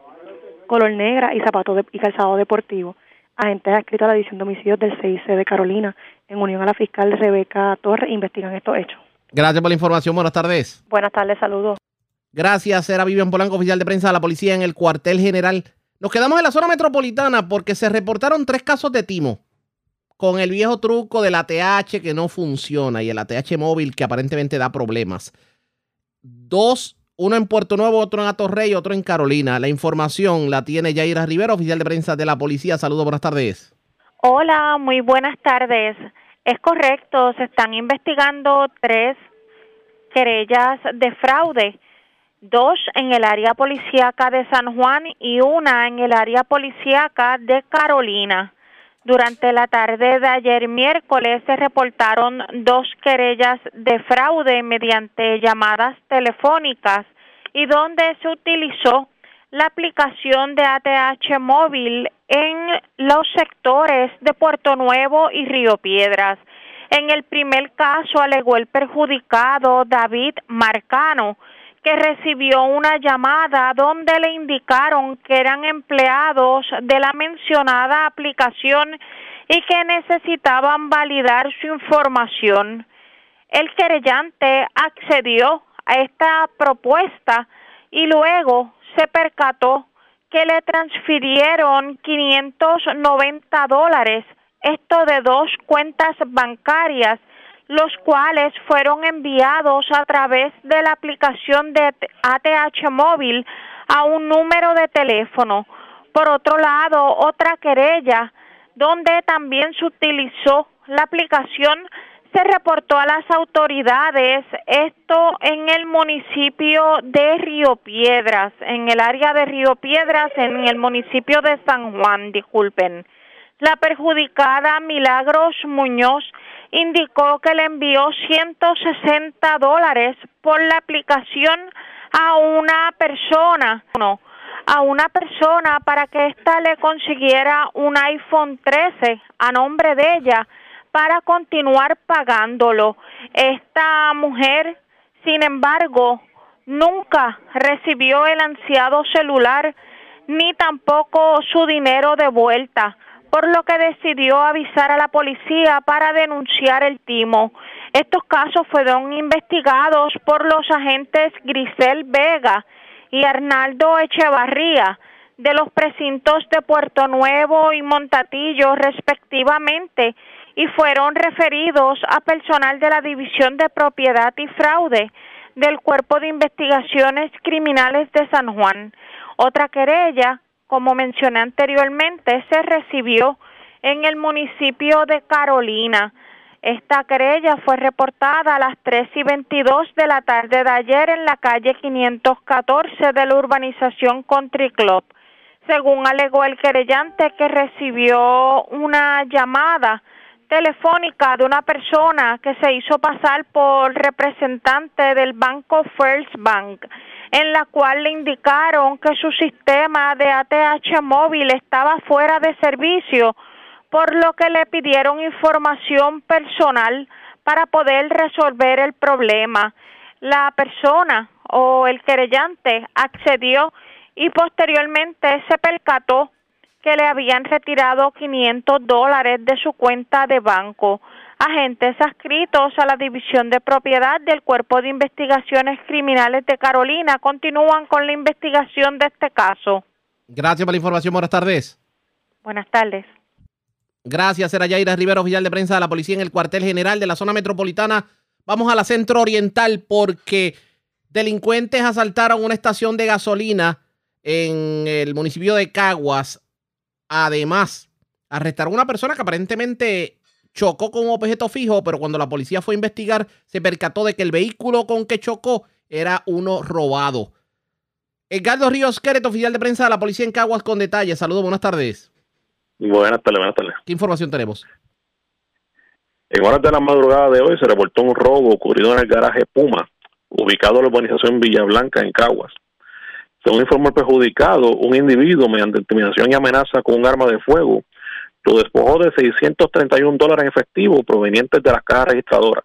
color negra y zapatos de- y calzado deportivo. Agentes adscritos a la División de Homicidios del CIC de Carolina, en unión a la fiscal Rebeca Torres, investigan estos hechos. Gracias por la información. Buenas tardes. Buenas tardes, saludos. Gracias, era Vivian Polanco, oficial de prensa de la policía en el cuartel general. Nos quedamos en la zona metropolitana porque se reportaron tres casos de timo con el viejo truco del ATH que no funciona y el ATH móvil que aparentemente da problemas. Dos, uno en Puerto Nuevo, otro en Atorrey otro en Carolina. La información la tiene Yaira Rivera, oficial de prensa de la policía. Saludos, buenas tardes. Hola, muy buenas tardes. Es correcto, se están investigando tres querellas de fraude, dos en el área policíaca de San Juan y una en el área policíaca de Carolina. Durante la tarde de ayer miércoles se reportaron dos querellas de fraude mediante llamadas telefónicas y donde se utilizó la aplicación de ATH móvil en los sectores de Puerto Nuevo y Río Piedras. En el primer caso alegó el perjudicado David Marcano, que recibió una llamada donde le indicaron que eran empleados de la mencionada aplicación y que necesitaban validar su información. El querellante accedió a esta propuesta y luego se percató que le transfirieron 590 dólares, esto de dos cuentas bancarias, los cuales fueron enviados a través de la aplicación de ATH móvil a un número de teléfono. Por otro lado, otra querella donde también se utilizó la aplicación se reportó a las autoridades esto en el municipio de Río Piedras, en el área de Río Piedras, en el municipio de San Juan, disculpen. La perjudicada Milagros Muñoz indicó que le envió 160 dólares por la aplicación a una persona, no, a una persona para que ésta le consiguiera un iPhone 13 a nombre de ella para continuar pagándolo. Esta mujer, sin embargo, nunca recibió el ansiado celular ni tampoco su dinero de vuelta. por lo que decidió avisar a la policía para denunciar el timo. Estos casos fueron investigados por los agentes Grisel Vega y Arnaldo Echevarría de los precintos de Puerto Nuevo y Montatillo respectivamente y fueron referidos a personal de la División de Propiedad y Fraude del Cuerpo de Investigaciones Criminales de San Juan. Otra querella, como mencioné anteriormente, se recibió en el municipio de Carolina. Esta querella fue reportada a las 3 y 22 de la tarde de ayer en la calle 514 de la urbanización Country Club. Según alegó el querellante que recibió una llamada telefónica de una persona que se hizo pasar por representante del banco First Bank, en la cual le indicaron que su sistema de ATH móvil estaba fuera de servicio, por lo que le pidieron información personal para poder resolver el problema. La persona o el querellante accedió y posteriormente se percató que le habían retirado 500 dólares de su cuenta de banco. Agentes adscritos a la División de Propiedad del Cuerpo de Investigaciones Criminales de Carolina continúan con la investigación de este caso. Gracias por la información. Buenas tardes. Buenas tardes. Gracias, era Yaira Rivera, oficial de prensa de la policía en el cuartel general de la zona metropolitana. Vamos a la centro oriental porque delincuentes asaltaron una estación de gasolina en el municipio de Caguas Además, arrestaron a una persona que aparentemente chocó con un objeto fijo, pero cuando la policía fue a investigar, se percató de que el vehículo con que chocó era uno robado. Edgardo Ríos Queret, oficial de prensa de la policía en Caguas, con detalles. Saludos, buenas tardes. Buenas tardes, buenas tardes. ¿Qué información tenemos? En horas de la madrugada de hoy se reportó un robo ocurrido en el garaje Puma, ubicado en la urbanización Villa Blanca, en Caguas. Según informó el perjudicado, un individuo, mediante intimidación y amenaza con un arma de fuego, lo despojó de 631 dólares en efectivo provenientes de las cajas registradoras.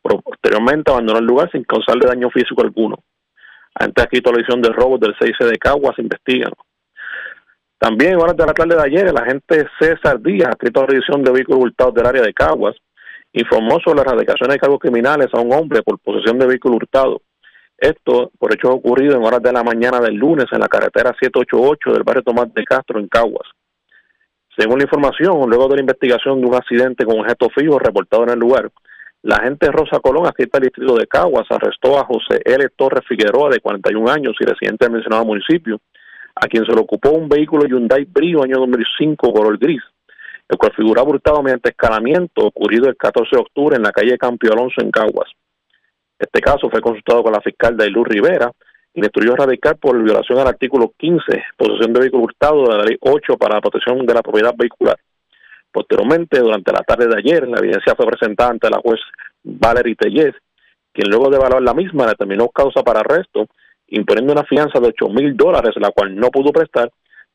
Posteriormente abandonó el lugar sin causarle daño físico alguno. Ante aquí la edición de robos del 6 de Caguas investigan. También horas de la tarde de ayer, el agente César Díaz, escrito a la revisión de vehículos hurtados del área de Caguas, informó sobre la erradicación de cargos criminales a un hombre por posesión de vehículo hurtado esto por hecho ocurrido en horas de la mañana del lunes en la carretera 788 del barrio Tomás de Castro en Caguas. Según la información, luego de la investigación de un accidente con objeto fijo reportado en el lugar, la agente Rosa Colón, escrita al distrito de Caguas, arrestó a José L. Torres Figueroa, de 41 años y residente del mencionado municipio, a quien se le ocupó un vehículo Hyundai Brio año 2005 color gris, el cual figuraba hurtado mediante escalamiento ocurrido el 14 de octubre en la calle Campio Alonso en Caguas. Este caso fue consultado con la fiscal Dailú Rivera y le instruyó radical por violación al artículo 15, posesión de vehículo hurtado de la ley 8 para la protección de la propiedad vehicular. Posteriormente, durante la tarde de ayer, la evidencia fue presentada ante la juez Valerie Tellez, quien luego de evaluar la misma determinó causa para arresto, imponiendo una fianza de 8 mil dólares, la cual no pudo prestar,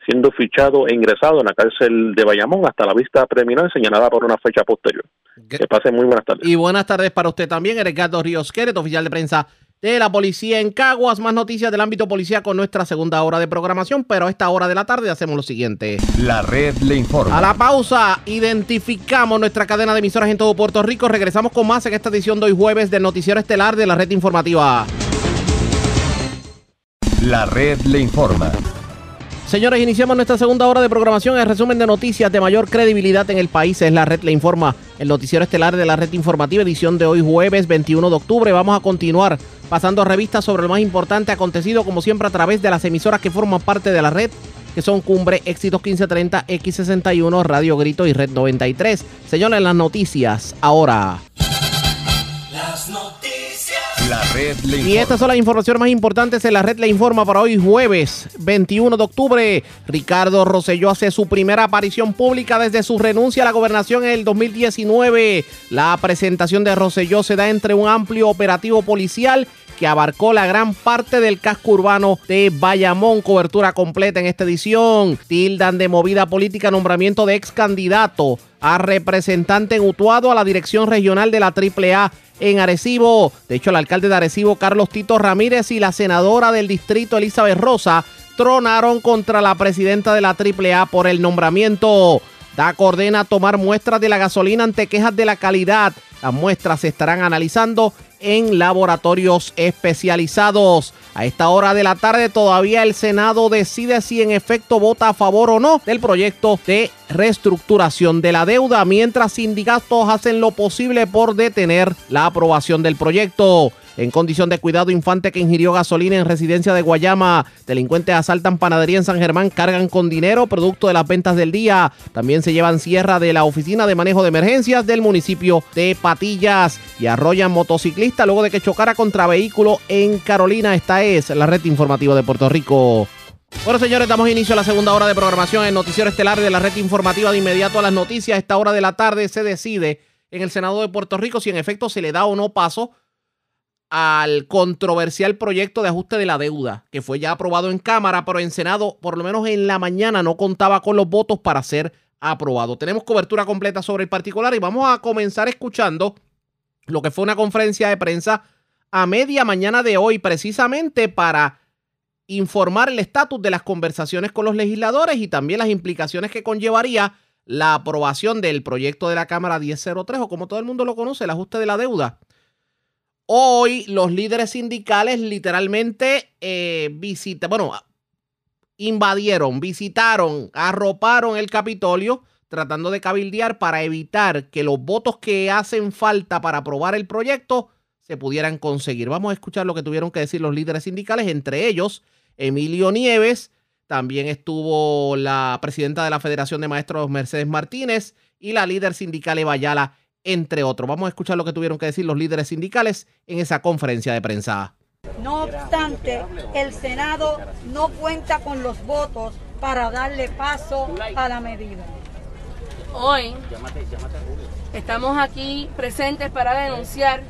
siendo fichado e ingresado en la cárcel de Bayamón hasta la vista preliminar señalada por una fecha posterior. Que pase muy buenas tardes. Y buenas tardes para usted también, Ricardo Ríos Queret, oficial de prensa de la policía en Caguas. Más noticias del ámbito policía con nuestra segunda hora de programación, pero a esta hora de la tarde hacemos lo siguiente. La red le informa. A la pausa, identificamos nuestra cadena de emisoras en todo Puerto Rico. Regresamos con más en esta edición de hoy jueves del Noticiero Estelar de la red informativa. La red le informa. Señores, iniciamos nuestra segunda hora de programación. El resumen de noticias de mayor credibilidad en el país es la red le informa. El noticiero estelar de la red informativa, edición de hoy jueves 21 de octubre. Vamos a continuar pasando revistas sobre lo más importante acontecido, como siempre, a través de las emisoras que forman parte de la red, que son Cumbre, Éxitos 1530, X61, Radio Grito y Red 93. Señores, las noticias ahora. Las noticias. La red le informa. Y estas son las informaciones más importantes en la red le informa para hoy jueves 21 de octubre. Ricardo Rosselló hace su primera aparición pública desde su renuncia a la gobernación en el 2019. La presentación de Rosselló se da entre un amplio operativo policial que abarcó la gran parte del casco urbano de Bayamón. Cobertura completa en esta edición. Tildan de movida política nombramiento de ex candidato a representante en Utuado a la dirección regional de la AAA en Arecibo. De hecho, el alcalde de Arecibo, Carlos Tito Ramírez, y la senadora del distrito, Elizabeth Rosa, tronaron contra la presidenta de la AAA por el nombramiento. DAC ordena tomar muestras de la gasolina ante quejas de la calidad. Las muestras se estarán analizando en laboratorios especializados. A esta hora de la tarde todavía el Senado decide si en efecto vota a favor o no del proyecto de reestructuración de la deuda, mientras sindicatos hacen lo posible por detener la aprobación del proyecto en condición de cuidado infante que ingirió gasolina en residencia de Guayama. Delincuentes asaltan panadería en San Germán, cargan con dinero producto de las ventas del día. También se llevan sierra de la oficina de manejo de emergencias del municipio de Patillas y arrollan motociclista luego de que chocara contra vehículo en Carolina. Esta es la red informativa de Puerto Rico. Bueno, señores, damos inicio a la segunda hora de programación en Noticiero Estelar de la red informativa de inmediato a las noticias. A esta hora de la tarde se decide en el Senado de Puerto Rico si en efecto se le da o no paso al controversial proyecto de ajuste de la deuda, que fue ya aprobado en Cámara, pero en Senado, por lo menos en la mañana, no contaba con los votos para ser aprobado. Tenemos cobertura completa sobre el particular y vamos a comenzar escuchando lo que fue una conferencia de prensa a media mañana de hoy, precisamente para informar el estatus de las conversaciones con los legisladores y también las implicaciones que conllevaría la aprobación del proyecto de la Cámara 1003 o como todo el mundo lo conoce, el ajuste de la deuda. Hoy los líderes sindicales literalmente eh, bueno, invadieron, visitaron, arroparon el Capitolio tratando de cabildear para evitar que los votos que hacen falta para aprobar el proyecto se pudieran conseguir. Vamos a escuchar lo que tuvieron que decir los líderes sindicales, entre ellos Emilio Nieves, también estuvo la presidenta de la Federación de Maestros Mercedes Martínez y la líder sindical Eva Ayala entre otros. Vamos a escuchar lo que tuvieron que decir los líderes sindicales en esa conferencia de prensa. No obstante, el Senado no cuenta con los votos para darle paso a la medida. Hoy estamos aquí presentes para denunciar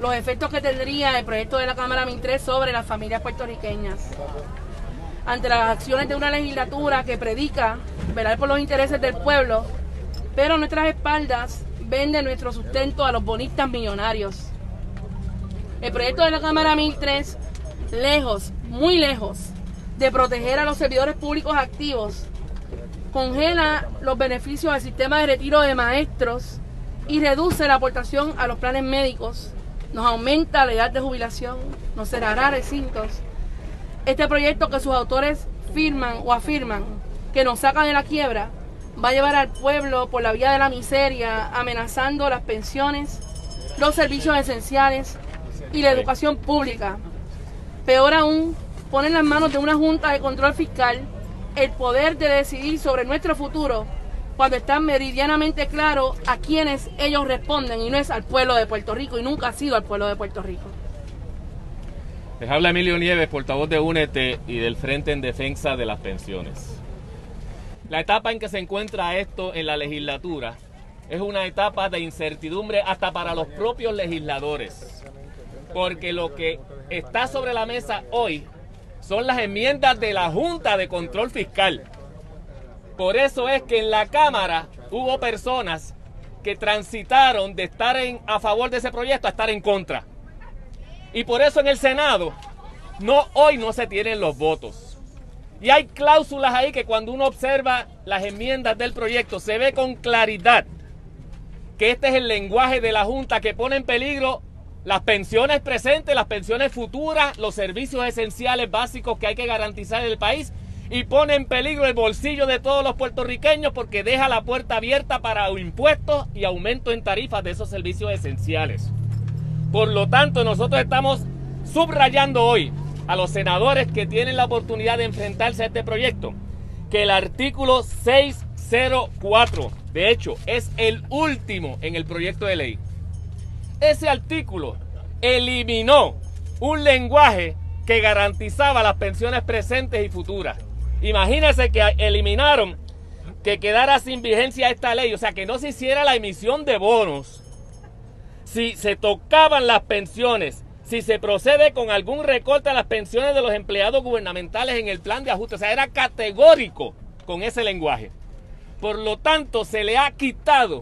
los efectos que tendría el proyecto de la Cámara 3 sobre las familias puertorriqueñas. Ante las acciones de una legislatura que predica velar por los intereses del pueblo, pero a nuestras espaldas vende nuestro sustento a los bonistas millonarios. El proyecto de la Cámara 1003, lejos, muy lejos, de proteger a los servidores públicos activos, congela los beneficios del sistema de retiro de maestros y reduce la aportación a los planes médicos, nos aumenta la edad de jubilación, nos cerrará recintos. Este proyecto que sus autores firman o afirman que nos saca de la quiebra va a llevar al pueblo por la vía de la miseria, amenazando las pensiones, los servicios esenciales y la educación pública. Peor aún, pone en las manos de una Junta de Control Fiscal el poder de decidir sobre nuestro futuro cuando está meridianamente claro a quienes ellos responden y no es al pueblo de Puerto Rico y nunca ha sido al pueblo de Puerto Rico. Les habla Emilio Nieves, portavoz de UNETE y del Frente en Defensa de las Pensiones. La etapa en que se encuentra esto en la legislatura es una etapa de incertidumbre hasta para los propios legisladores. Porque lo que está sobre la mesa hoy son las enmiendas de la Junta de Control Fiscal. Por eso es que en la Cámara hubo personas que transitaron de estar en, a favor de ese proyecto a estar en contra. Y por eso en el Senado no hoy no se tienen los votos. Y hay cláusulas ahí que cuando uno observa las enmiendas del proyecto se ve con claridad que este es el lenguaje de la Junta que pone en peligro las pensiones presentes, las pensiones futuras, los servicios esenciales básicos que hay que garantizar en el país y pone en peligro el bolsillo de todos los puertorriqueños porque deja la puerta abierta para impuestos y aumento en tarifas de esos servicios esenciales. Por lo tanto, nosotros estamos subrayando hoy a los senadores que tienen la oportunidad de enfrentarse a este proyecto que el artículo 604, de hecho, es el último en el proyecto de ley. Ese artículo eliminó un lenguaje que garantizaba las pensiones presentes y futuras. Imagínense que eliminaron que quedara sin vigencia esta ley, o sea, que no se hiciera la emisión de bonos si se tocaban las pensiones si se procede con algún recorte a las pensiones de los empleados gubernamentales en el plan de ajuste. O sea, era categórico con ese lenguaje. Por lo tanto, se le ha quitado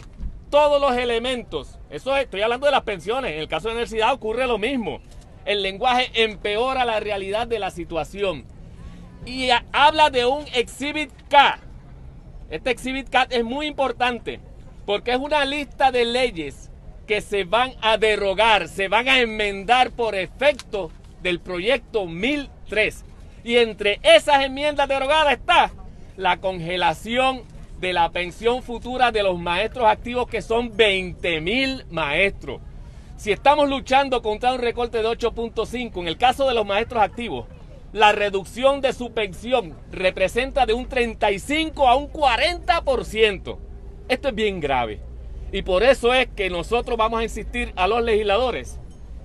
todos los elementos. Eso estoy hablando de las pensiones. En el caso de la universidad ocurre lo mismo. El lenguaje empeora la realidad de la situación. Y habla de un exhibit K. Este Exhibit CAT es muy importante porque es una lista de leyes que se van a derogar, se van a enmendar por efecto del proyecto 1003. Y entre esas enmiendas derogadas está la congelación de la pensión futura de los maestros activos, que son 20 mil maestros. Si estamos luchando contra un recorte de 8.5, en el caso de los maestros activos, la reducción de su pensión representa de un 35 a un 40%. Esto es bien grave. Y por eso es que nosotros vamos a insistir a los legisladores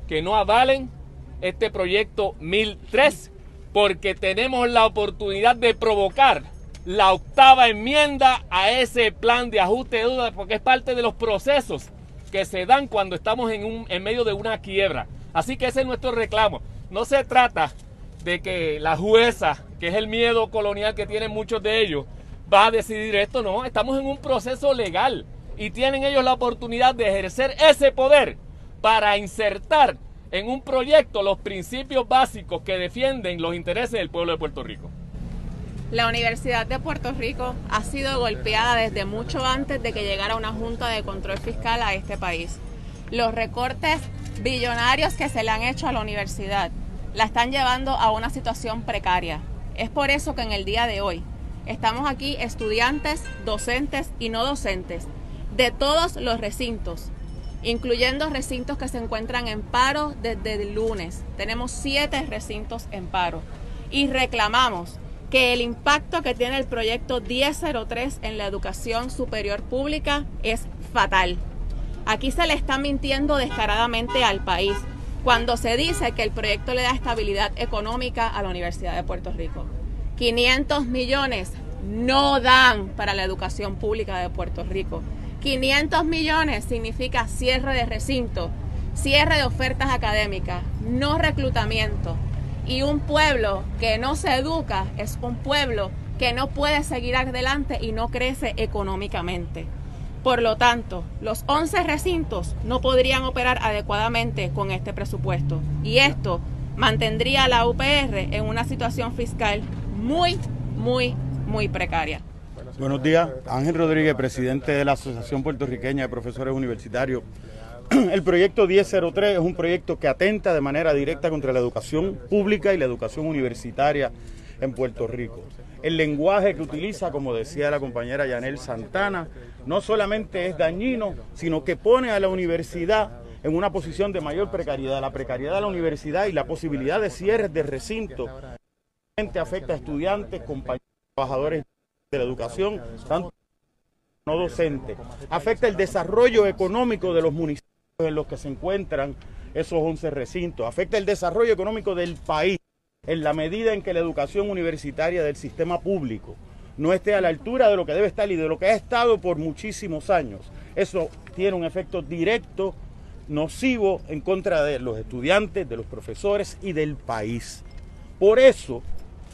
que no avalen este proyecto 1003 porque tenemos la oportunidad de provocar la octava enmienda a ese plan de ajuste de deuda porque es parte de los procesos que se dan cuando estamos en, un, en medio de una quiebra. Así que ese es nuestro reclamo. No se trata de que la jueza, que es el miedo colonial que tienen muchos de ellos, va a decidir esto. No, estamos en un proceso legal y tienen ellos la oportunidad de ejercer ese poder para insertar en un proyecto los principios básicos que defienden los intereses del pueblo de Puerto Rico. La Universidad de Puerto Rico ha sido golpeada desde mucho antes de que llegara una Junta de Control Fiscal a este país. Los recortes billonarios que se le han hecho a la universidad la están llevando a una situación precaria. Es por eso que en el día de hoy estamos aquí estudiantes, docentes y no docentes de todos los recintos, incluyendo recintos que se encuentran en paro desde el lunes. Tenemos siete recintos en paro y reclamamos que el impacto que tiene el proyecto 1003 en la educación superior pública es fatal. Aquí se le está mintiendo descaradamente al país cuando se dice que el proyecto le da estabilidad económica a la Universidad de Puerto Rico. 500 millones no dan para la educación pública de Puerto Rico. 500 millones significa cierre de recinto, cierre de ofertas académicas, no reclutamiento. Y un pueblo que no se educa es un pueblo que no puede seguir adelante y no crece económicamente. Por lo tanto, los 11 recintos no podrían operar adecuadamente con este presupuesto. Y esto mantendría a la UPR en una situación fiscal muy, muy, muy precaria. Buenos días, Ángel Rodríguez, presidente de la Asociación Puertorriqueña de Profesores Universitarios. El proyecto 1003 es un proyecto que atenta de manera directa contra la educación pública y la educación universitaria en Puerto Rico. El lenguaje que utiliza, como decía la compañera Yanel Santana, no solamente es dañino, sino que pone a la universidad en una posición de mayor precariedad. La precariedad de la universidad y la posibilidad de cierres de recinto afecta a estudiantes, compañeros, trabajadores de la educación, tanto no docentes. Afecta el desarrollo económico de los municipios en los que se encuentran esos 11 recintos. Afecta el desarrollo económico del país en la medida en que la educación universitaria del sistema público no esté a la altura de lo que debe estar y de lo que ha estado por muchísimos años. Eso tiene un efecto directo, nocivo en contra de los estudiantes, de los profesores y del país. Por eso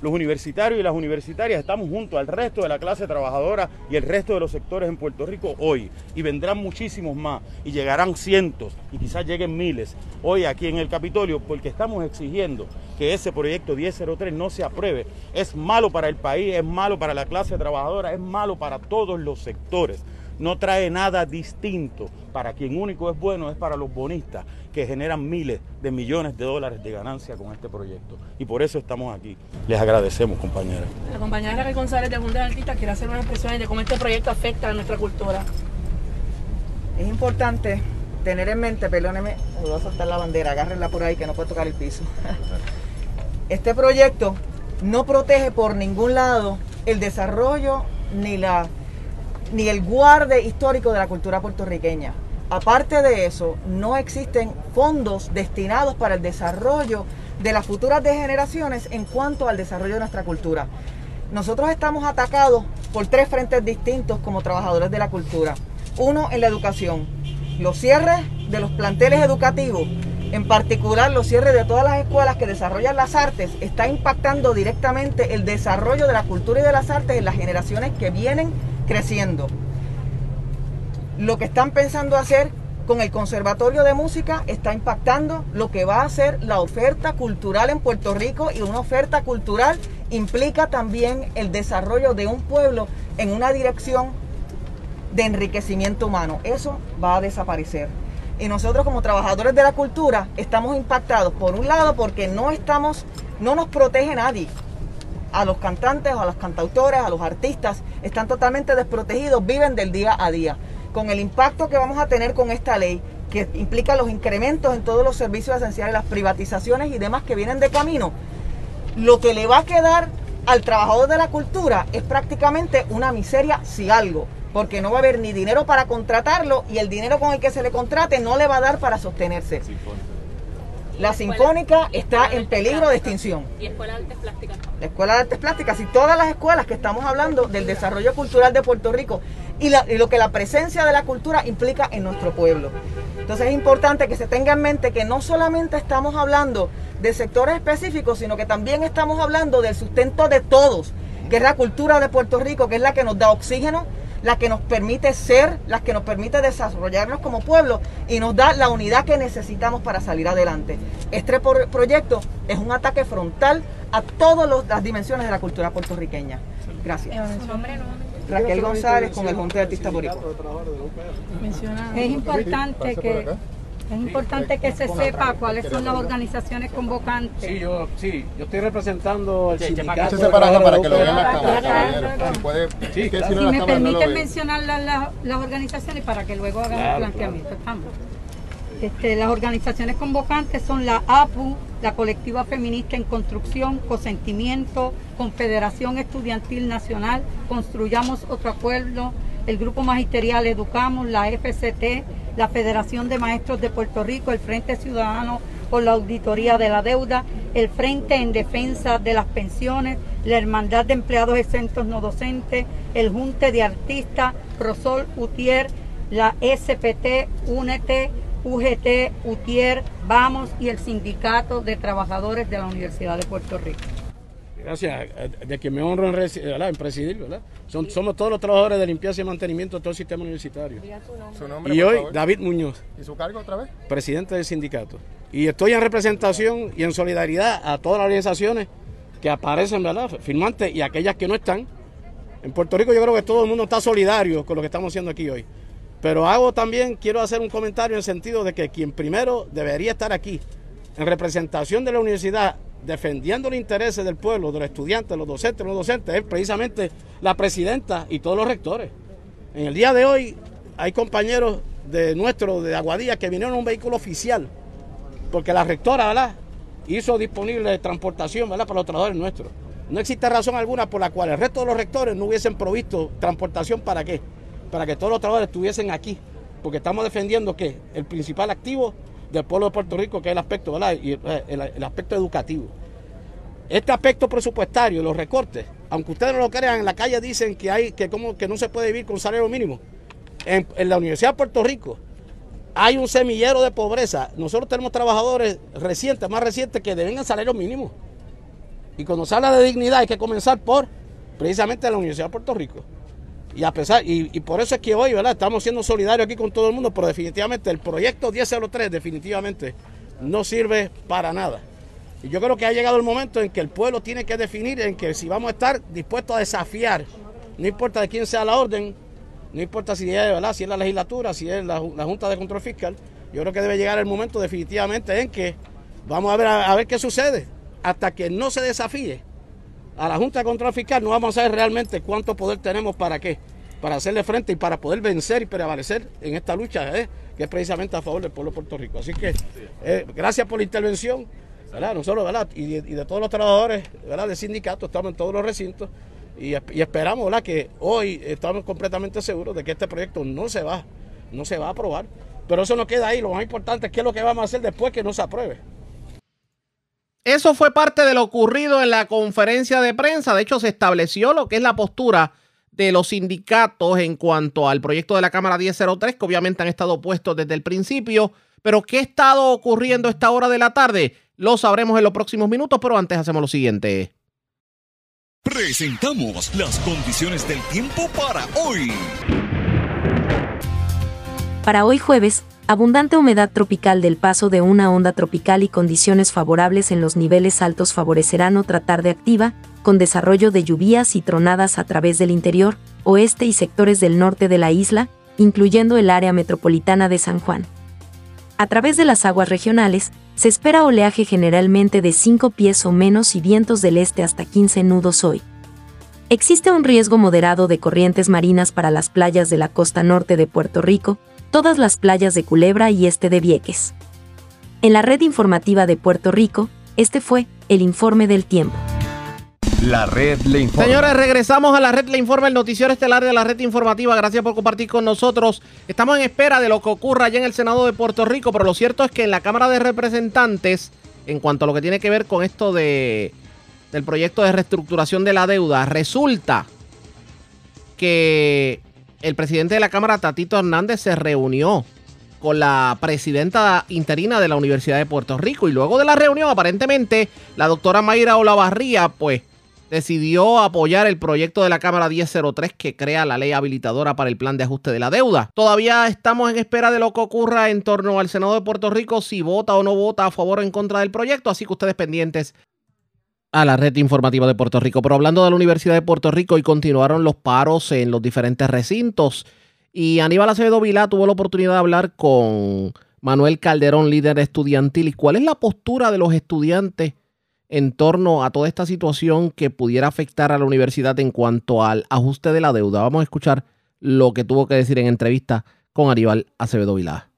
los universitarios y las universitarias estamos junto al resto de la clase trabajadora y el resto de los sectores en Puerto Rico hoy. Y vendrán muchísimos más y llegarán cientos y quizás lleguen miles hoy aquí en el Capitolio porque estamos exigiendo que ese proyecto 1003 no se apruebe. Es malo para el país, es malo para la clase trabajadora, es malo para todos los sectores no trae nada distinto. Para quien único es bueno es para los bonistas que generan miles de millones de dólares de ganancia con este proyecto. Y por eso estamos aquí. Les agradecemos, compañera. La compañera Raquel González de Junta de Artistas quiere hacer unas expresiones de cómo este proyecto afecta a nuestra cultura. Es importante tener en mente, perdóneme, me voy a soltar la bandera, agárrenla por ahí que no puede tocar el piso. Este proyecto no protege por ningún lado el desarrollo ni la ni el guarde histórico de la cultura puertorriqueña. Aparte de eso, no existen fondos destinados para el desarrollo de las futuras generaciones en cuanto al desarrollo de nuestra cultura. Nosotros estamos atacados por tres frentes distintos como trabajadores de la cultura. Uno en la educación, los cierres de los planteles educativos, en particular los cierres de todas las escuelas que desarrollan las artes, está impactando directamente el desarrollo de la cultura y de las artes en las generaciones que vienen creciendo. Lo que están pensando hacer con el Conservatorio de Música está impactando lo que va a ser la oferta cultural en Puerto Rico y una oferta cultural implica también el desarrollo de un pueblo en una dirección de enriquecimiento humano. Eso va a desaparecer. Y nosotros como trabajadores de la cultura estamos impactados, por un lado, porque no estamos, no nos protege nadie. A los cantantes, a los cantautores, a los artistas, están totalmente desprotegidos, viven del día a día. Con el impacto que vamos a tener con esta ley, que implica los incrementos en todos los servicios esenciales, las privatizaciones y demás que vienen de camino, lo que le va a quedar al trabajador de la cultura es prácticamente una miseria si algo, porque no va a haber ni dinero para contratarlo y el dinero con el que se le contrate no le va a dar para sostenerse. La Sinfónica está en peligro de extinción. ¿Y Escuela de Artes Plásticas? La Escuela de Artes Plásticas y todas las escuelas que estamos hablando del desarrollo cultural de Puerto Rico y, la- y lo que la presencia de la cultura implica en nuestro pueblo. Entonces es importante que se tenga en mente que no solamente estamos hablando de sectores específicos, sino que también estamos hablando del sustento de todos, que es la cultura de Puerto Rico, que es la que nos da oxígeno, la que nos permite ser, la que nos permite desarrollarnos como pueblo y nos da la unidad que necesitamos para salir adelante. Este pro- proyecto es un ataque frontal a todas las dimensiones de la cultura puertorriqueña. Gracias. Raquel González con el Junta de Artistas Boricua. Es importante que es importante que se sepa cuáles son las organizaciones convocantes. Sí, yo, sí, yo estoy representando el sindicato. Échese para acá para que lo vean las Para- cámaras, para- caballero. Si puede, Sí, que claro. si no Si las me permiten mencionar las, las- las organizaciones para que luego hagan Claro, el planteamiento. Estamos. Este, las organizaciones convocantes son la APU, la Colectiva Feminista en Construcción, Consentimiento, Confederación Estudiantil Nacional, Construyamos Otro Acuerdo, el Grupo Magisterial Educamos, la FCT, la Federación de Maestros de Puerto Rico, el Frente Ciudadano por la Auditoría de la Deuda, el Frente en Defensa de las Pensiones, la Hermandad de Empleados Exentos No Docentes, el Junte de Artistas, Prosol Utier, la SPT, UNET, UGT, UTIER, Vamos y el Sindicato de Trabajadores de la Universidad de Puerto Rico. Gracias, eh, de que me honro en, ¿verdad? en presidir, ¿verdad? Son- somos todos los trabajadores de limpieza y mantenimiento de todo el sistema universitario. Su nombre, Y hoy, favor. David Muñoz, ¿Y su cargo otra vez? presidente del sindicato. Y estoy en representación y en solidaridad a todas las organizaciones que aparecen, ¿verdad? Firmantes y aquellas que no están. En Puerto Rico yo creo que todo el mundo está solidario con lo que estamos haciendo aquí hoy. Pero hago también, quiero hacer un comentario en el sentido de que quien primero debería estar aquí, en representación de la universidad, defendiendo los intereses del pueblo, de los estudiantes, los docentes, los docentes, es precisamente la presidenta y todos los rectores. En el día de hoy hay compañeros de nuestro, de Aguadilla, que vinieron en un vehículo oficial, porque la rectora, ¿verdad? Hizo disponible transportación, ¿verdad? Para los trabajadores nuestros. No existe razón alguna por la cual el resto de los rectores no hubiesen provisto transportación para qué? Para que todos los trabajadores estuviesen aquí, porque estamos defendiendo que el principal activo del pueblo de Puerto Rico, que es el aspecto. Y eh, el, aspecto educativo. Este aspecto presupuestario, los recortes, aunque ustedes no lo crean, en la calle dicen que hay que como que no se puede vivir con salario mínimo. En, la Universidad de Puerto Rico hay un semillero de pobreza. Nosotros tenemos trabajadores recientes, más recientes, que deben salario mínimo. Y cuando se habla de dignidad hay que comenzar por precisamente la Universidad de Puerto Rico. Y a pesar, y, por eso es que hoy, ¿verdad? Estamos siendo solidarios aquí con todo el mundo, pero definitivamente el proyecto 1003 definitivamente no sirve para nada. Y yo creo que ha llegado el momento en que el pueblo tiene que definir en que si vamos a estar dispuestos a desafiar, no importa de quién sea la orden, no importa si es, la legislatura, si es la, la Junta de Control Fiscal, yo creo que debe llegar el momento definitivamente en que vamos a ver, a ver qué sucede. Hasta que no se desafíe a la Junta de Control Fiscal, no vamos a saber realmente cuánto poder tenemos para qué, para hacerle frente y para poder vencer y prevalecer en esta lucha, ¿eh? que es precisamente a favor del pueblo de Puerto Rico. Así que eh, gracias por la intervención. ¿verdad? Nosotros, ¿verdad? Y de, todos los trabajadores, ¿verdad? Del sindicato, estamos en todos los recintos y, y esperamos, ¿verdad? Que hoy estamos completamente seguros de que este proyecto no se va, no se va a aprobar. Pero eso no queda ahí. Lo más importante es qué es lo que vamos a hacer después que no se apruebe. Eso fue parte de lo ocurrido en la conferencia de prensa. De hecho, se estableció lo que es la postura de los sindicatos en cuanto al proyecto de la Cámara 1003, que obviamente han estado opuestos desde el principio. Pero, ¿qué ha estado ocurriendo a esta hora de la tarde? Lo sabremos en los próximos minutos, pero antes hacemos lo siguiente. Presentamos las condiciones del tiempo para hoy. Para hoy jueves, abundante humedad tropical del paso de una onda tropical y condiciones favorables en los niveles altos favorecerán otra tarde activa, con desarrollo de lluvias y tronadas a través del interior, oeste y sectores del norte de la isla, incluyendo el área metropolitana de San Juan. A través de las aguas regionales, se espera oleaje generalmente de 5 pies o menos y vientos del este hasta 15 nudos hoy. Existe un riesgo moderado de corrientes marinas para las playas de la costa norte de Puerto Rico, todas las playas de Culebra y este de Vieques. En la red informativa de Puerto Rico, este fue el informe del tiempo. La red le informa. Señores, regresamos a la red Le Informa, el noticiero estelar de la red informativa. Gracias por compartir con nosotros. Estamos en espera de lo que ocurra allá en el Senado de Puerto Rico, pero lo cierto es que en la Cámara de Representantes, en cuanto a lo que tiene que ver con esto de del proyecto de reestructuración de la deuda, resulta que el presidente de la Cámara, Tatito Hernández, se reunió con la presidenta interina de la Universidad de Puerto Rico y luego de la reunión, aparentemente, la doctora Mayra Olavarría, pues decidió apoyar el proyecto de la Cámara 1003 que crea la ley habilitadora para el plan de ajuste de la deuda. Todavía estamos en espera de lo que ocurra en torno al Senado de Puerto Rico, si vota o no vota a favor o en contra del proyecto, así que ustedes pendientes a la red informativa de Puerto Rico. Pero hablando de la Universidad de Puerto Rico, y continuaron los paros en los diferentes recintos. Y Aníbal Acevedo Vilá tuvo la oportunidad de hablar con Manuel Calderón, líder estudiantil. ¿Y cuál es la postura de los estudiantes en torno a toda esta situación que pudiera afectar a la universidad en cuanto al ajuste de la deuda? Vamos a escuchar lo que tuvo que decir en entrevista con Aníbal Acevedo Vilá.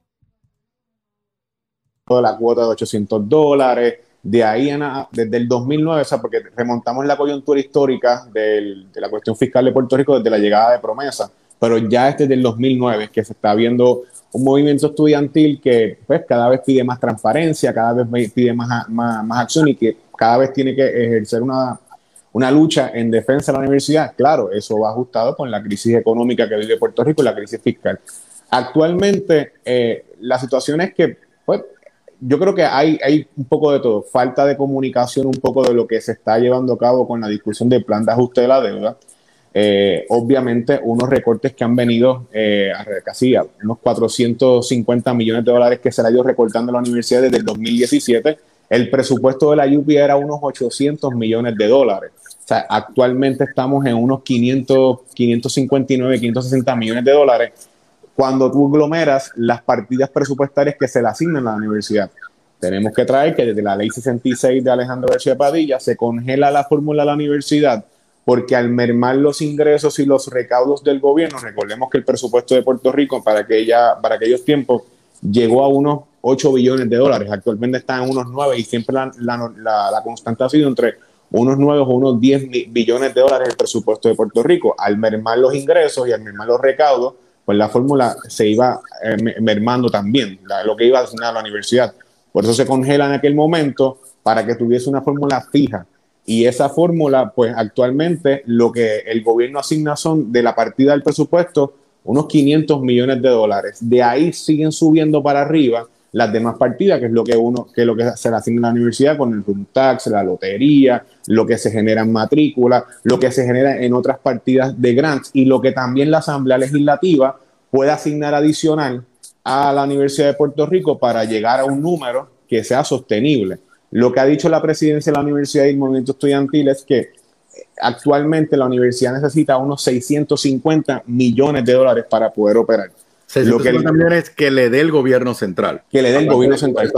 La cuota de 800 dólares, de ahí en desde el 2009, o sea, porque remontamos la coyuntura histórica de la cuestión fiscal de Puerto Rico desde la llegada de promesa, pero ya es desde el 2009 que se está viendo un movimiento estudiantil que pues cada vez pide más transparencia, cada vez pide más, más, acción y que cada vez tiene que ejercer una, una lucha en defensa de la universidad. Claro, eso va ajustado con la crisis económica que vive Puerto Rico y la crisis fiscal. Actualmente, eh, la situación es que yo creo que hay, hay un poco de todo, falta de comunicación, un poco de lo que se está llevando a cabo con la discusión del plan de ajuste de la deuda. Eh, obviamente, unos recortes que han venido eh, a casi a unos 450 millones de dólares que se le ha ido recortando a la universidad desde el 2017. El presupuesto de la UPI era unos 800 millones de dólares. O sea, actualmente estamos en unos 500, 559, 560 millones de dólares cuando tú aglomeras las partidas presupuestarias que se le asignan a la universidad. Tenemos que traer que desde la ley 66 de Alejandro García Padilla se congela la fórmula de la universidad porque al mermar los ingresos y los recaudos del gobierno, recordemos que el presupuesto de Puerto Rico para, aquella, para aquellos tiempos llegó a unos 8 billones de dólares, actualmente está en unos 9 y siempre la, la constante ha sido entre unos 9 o unos 10 billones de dólares el presupuesto de Puerto Rico. Al mermar los ingresos y al mermar los recaudos, pues la fórmula se iba eh, mermando también, lo que iba a a la universidad. Por eso se congela en aquel momento para que tuviese una fórmula fija. Y esa fórmula, pues actualmente lo que el gobierno asigna son de la partida del presupuesto unos 500 millones de dólares. De ahí siguen subiendo para arriba las demás partidas, que es lo que uno, que lo que se le asigna a la universidad con el room tax, la lotería, lo que se genera en matrícula, lo que se genera en otras partidas de grants y lo que también la Asamblea Legislativa puede asignar adicional a la Universidad de Puerto Rico para llegar a un número que sea sostenible. Lo que ha dicho la presidencia de la universidad y el movimiento estudiantil es que actualmente la universidad necesita unos 650 millones de dólares para poder operar. Lo que también es que le dé el gobierno central. Que le dé el gobierno central.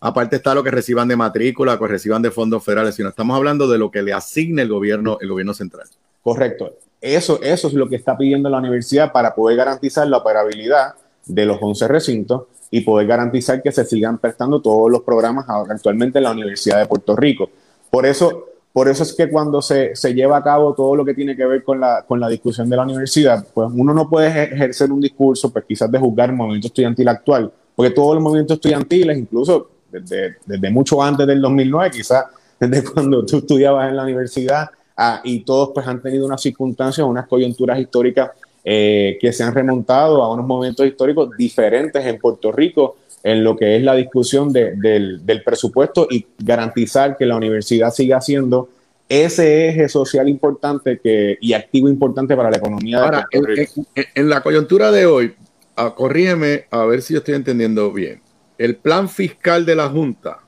Aparte, está, lo que reciban de matrícula, que reciban de fondos federales, sino estamos hablando de lo que le asigne el gobierno, el gobierno central. Correcto. Eso, eso es lo que está pidiendo la universidad para poder garantizar la operabilidad de los 11 recintos y poder garantizar que se sigan prestando todos los programas actualmente en la Universidad de Puerto Rico. Por eso, por eso es que cuando se, se, lleva a cabo todo lo que tiene que ver con la, con la discusión de la universidad, pues uno no puede ejercer un discurso, pues quizás de juzgar el movimiento estudiantil actual, porque todos los movimientos estudiantiles, incluso desde, desde mucho antes del 2009, quizás desde cuando tú estudiabas en la universidad, Ah, y todos pues han tenido unas circunstancias, unas coyunturas históricas eh, que se han remontado a unos momentos históricos diferentes en Puerto Rico en lo que es la discusión del, presupuesto y garantizar que la universidad siga siendo ese eje social importante que, y activo importante para la economía de Ahora, Puerto Rico. En, en, la coyuntura de hoy, ah, corrígeme a ver si yo estoy entendiendo bien. El plan fiscal de la Junta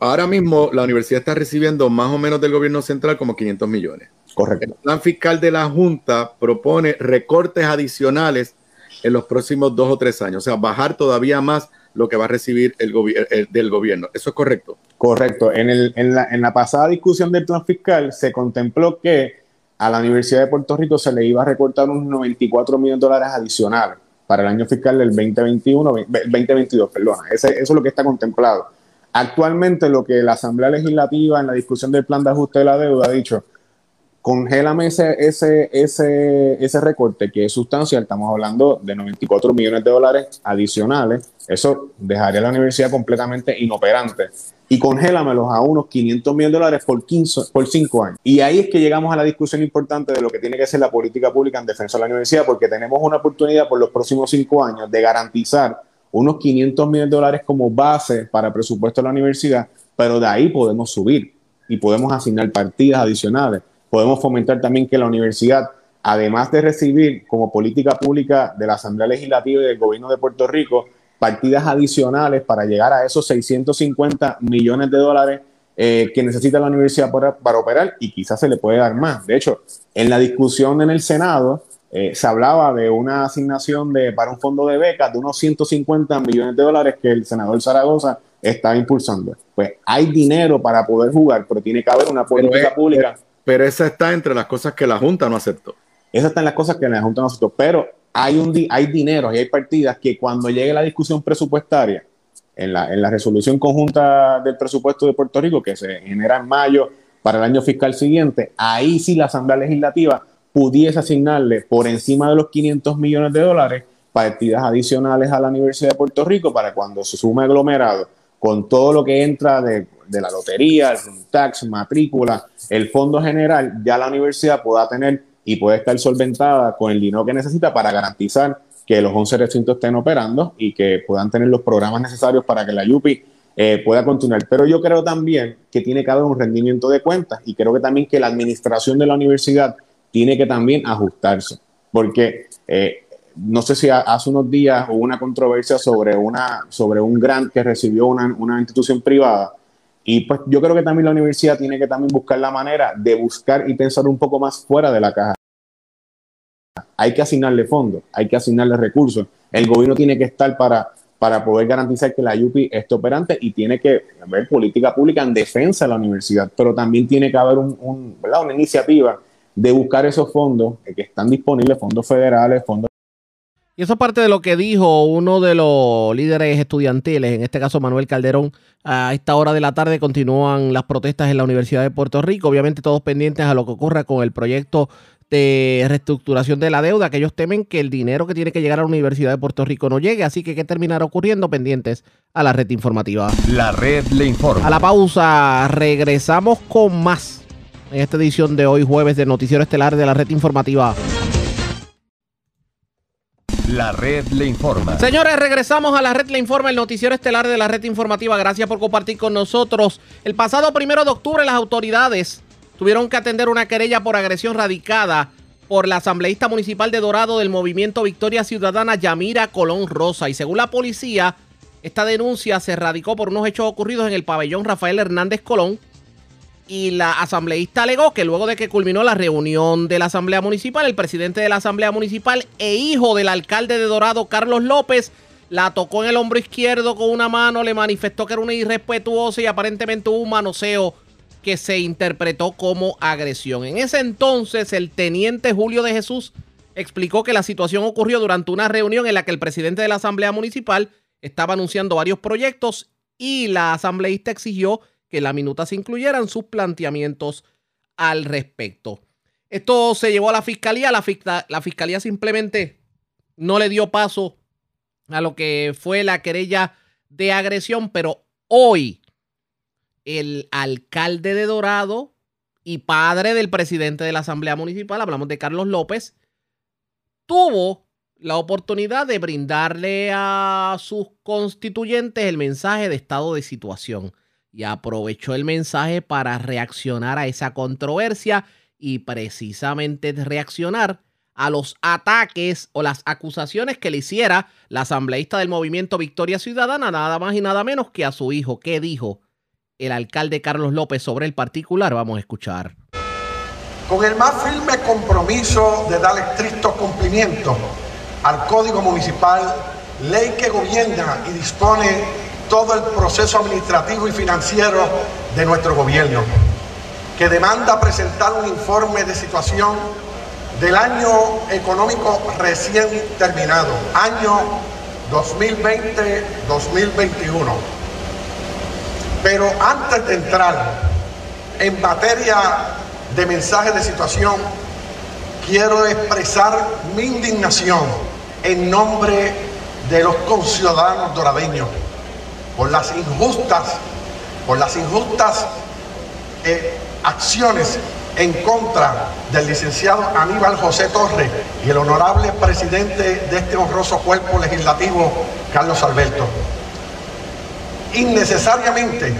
Ahora mismo la universidad está recibiendo más o menos del gobierno central como 500 millones. Correcto. El plan fiscal de la Junta propone recortes adicionales en los próximos dos o tres años, o sea, bajar todavía más lo que va a recibir el, gobi- el- del gobierno. ¿Eso es correcto? Correcto. En, el, en, la, en la pasada discusión del plan fiscal se contempló que a la Universidad de Puerto Rico se le iba a recortar unos 94 millones de dólares adicionales para el año fiscal del 2021, ve- 2022, perdona. Ese- eso es lo que está contemplado. Actualmente lo que la Asamblea Legislativa en la discusión del plan de ajuste de la deuda ha dicho, congélame ese, ese, ese, ese recorte que es sustancial, estamos hablando de 94 millones de dólares adicionales, eso dejaría a la universidad completamente inoperante. Y congélamelos a unos 500 millones de dólares por, 15, por 5 años. Y ahí es que llegamos a la discusión importante de lo que tiene que ser la política pública en defensa de la universidad, porque tenemos una oportunidad por los próximos 5 años de garantizar unos 500 millones de dólares como base para el presupuesto de la universidad, pero de ahí podemos subir y podemos asignar partidas adicionales. Podemos fomentar también que la universidad, además de recibir como política pública de la Asamblea Legislativa y del Gobierno de Puerto Rico partidas adicionales para llegar a esos 650 millones de dólares eh, que necesita la universidad para, para operar y quizás se le puede dar más. De hecho, en la discusión en el Senado eh, se hablaba de una asignación de, para un fondo de becas de unos 150 millones de dólares que el senador Zaragoza está impulsando. Pues hay dinero para poder jugar, pero tiene que haber una política pública. Pero esa está entre las cosas que la Junta no aceptó. Esas están las cosas que la Junta no aceptó. Pero hay, un, di- hay dinero y hay partidas que cuando llegue la discusión presupuestaria, en la, en la resolución conjunta del presupuesto de Puerto Rico, que se genera en mayo para el año fiscal siguiente, ahí sí la Asamblea Legislativa pudiese asignarle por encima de los 500 millones de dólares partidas adicionales a la Universidad de Puerto Rico para cuando se sume aglomerado con todo lo que entra de, de la lotería, el tax, matrícula, el fondo general, ya la universidad pueda tener y puede estar solventada con el dinero que necesita para garantizar que los 11 recintos estén operando y que puedan tener los programas necesarios para que la UPI eh, pueda continuar. Pero yo creo también que tiene que haber un rendimiento de cuentas y creo que también que la administración de la universidad tiene que también ajustarse, porque eh, no sé si ha- hace unos días hubo una controversia sobre, una, sobre un grant que recibió una, una institución privada. Y pues yo creo que también la universidad tiene que también buscar la manera de buscar y pensar un poco más fuera de la caja. Hay que asignarle fondos, hay que asignarle recursos. El gobierno tiene que estar para, para poder garantizar que la UPI esté operante y tiene que haber política pública en defensa de la universidad, pero también tiene que haber un, un- una iniciativa de buscar esos fondos eh, que están disponibles, fondos federales, fondos Y eso es parte de lo que dijo uno de los líderes estudiantiles, en este caso Manuel Calderón. A esta hora de la tarde continúan las protestas en la Universidad de Puerto Rico. Obviamente todos pendientes a lo que ocurra con el proyecto de reestructuración de la deuda, que ellos temen que el dinero que tiene que llegar a la Universidad de Puerto Rico no llegue. Así que, ¿qué terminará ocurriendo? Pendientes a la red informativa. La red le informa. A la pausa, regresamos con más en esta edición de hoy, jueves, de Noticiero Estelar de la red informativa. La red le informa. Señores, regresamos a la red Le Informa, el noticiero estelar de la red informativa. Gracias por compartir con nosotros. El pasado primero de octubre, las autoridades tuvieron que atender una querella por agresión radicada por la asambleísta municipal de Dorado del movimiento Victoria Ciudadana, Yamira Colón Rosa. Y según la policía, esta denuncia se radicó por unos hechos ocurridos en el pabellón Rafael Hernández Colón. Y la asambleísta alegó que luego de que culminó la reunión de la Asamblea Municipal, el presidente de la Asamblea Municipal e hijo del alcalde de Dorado, Carlos López, la tocó en el hombro izquierdo con una mano, le manifestó que era una irrespetuosa y aparentemente hubo un manoseo que se interpretó como agresión. En ese entonces, el teniente Julio de Jesús explicó que la situación ocurrió durante una reunión en la que el presidente de la Asamblea Municipal estaba anunciando varios proyectos y la asambleísta exigió que en la minuta se incluyeran sus planteamientos al respecto. Esto se llevó a la fiscalía, la, la fiscalía simplemente no le dio paso a lo que fue la querella de agresión, pero hoy el alcalde de Dorado y padre del presidente de la Asamblea Municipal, hablamos de Carlos López, tuvo la oportunidad de brindarle a sus constituyentes el mensaje de estado de situación y aprovechó el mensaje para reaccionar a esa controversia y precisamente reaccionar a los ataques o las acusaciones que le hiciera la asambleísta del movimiento Victoria Ciudadana, nada más y nada menos que a su hijo. ¿Qué dijo el alcalde Carlos López sobre el particular. Vamos a escuchar. Con el más firme compromiso de dar estricto cumplimiento al Código Municipal, ley que gobierna y dispone todo el proceso administrativo y financiero de nuestro gobierno, que demanda presentar un informe de situación del año económico recién terminado, año 2020-2021. Pero antes de entrar en materia de mensaje de situación, quiero expresar mi indignación en nombre de los conciudadanos doradeños por las injustas, por las injustas eh, acciones en contra del licenciado Aníbal José Torres y el honorable presidente de este honroso cuerpo legislativo, Carlos Alberto. Innecesariamente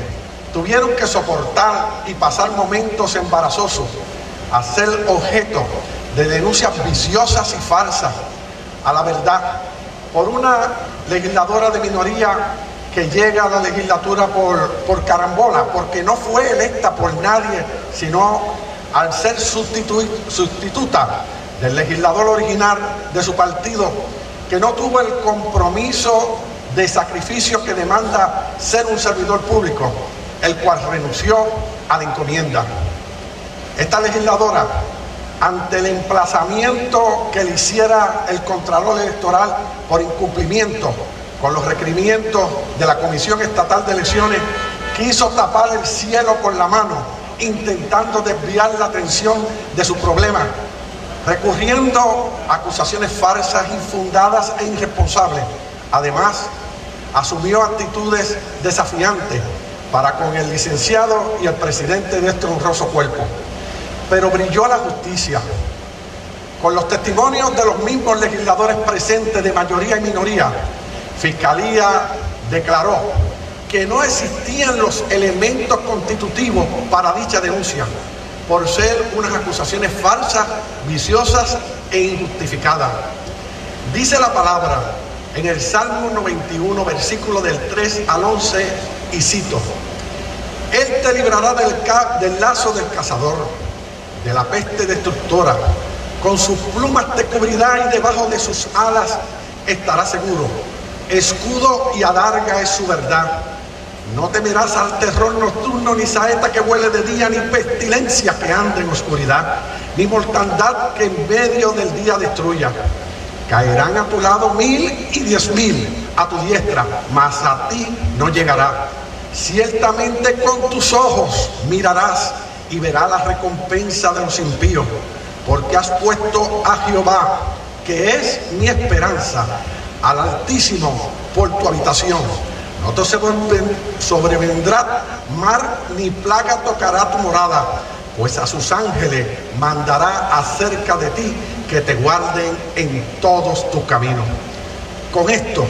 tuvieron que soportar y pasar momentos embarazosos a ser objeto de denuncias viciosas y falsas a la verdad por una legisladora de minoría que llega a la legislatura por, por carambola, porque no fue electa por nadie, sino al ser sustituta del legislador original de su partido, que no tuvo el compromiso de sacrificio que demanda ser un servidor público, el cual renunció a la encomienda. Esta legisladora, ante el emplazamiento que le hiciera el Contralor Electoral por incumplimiento con los requerimientos de la Comisión Estatal de Elecciones, quiso tapar el cielo con la mano, intentando desviar la atención de su problema, recurriendo a acusaciones falsas, infundadas e irresponsables. Además, asumió actitudes desafiantes para con el licenciado y el presidente de este honroso cuerpo. Pero brilló la justicia. Con los testimonios de los mismos legisladores presentes de mayoría y minoría, Fiscalía declaró que no existían los elementos constitutivos para dicha denuncia, por ser unas acusaciones falsas, viciosas e injustificadas. Dice la palabra en el Salmo 91, versículo del 3 al 11, y cito, Él te librará del, del lazo del cazador, de la peste destructora, con sus plumas te cubrirá y debajo de sus alas estará seguro escudo y adarga es su verdad. No temerás al terror nocturno, ni saeta que huele de día, ni pestilencia que ande en oscuridad, ni mortandad que en medio del día destruya. Caerán a tu lado mil y diez mil a tu diestra, mas a ti no llegará. Ciertamente con tus ojos mirarás y verás la recompensa de los impíos, porque has puesto a Jehová, que es mi esperanza, al Altísimo por tu habitación. No te sobrevendrá mar ni plaga tocará tu morada, pues a sus ángeles mandará acerca de ti que te guarden en todos tus caminos. Con esto,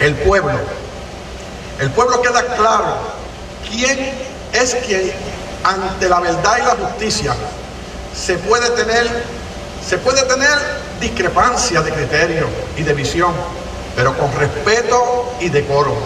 el pueblo, el pueblo queda claro quién es quien ante la verdad y la justicia se puede tener, se puede tener discrepancia de criterio y de visión, pero con respeto y decoro,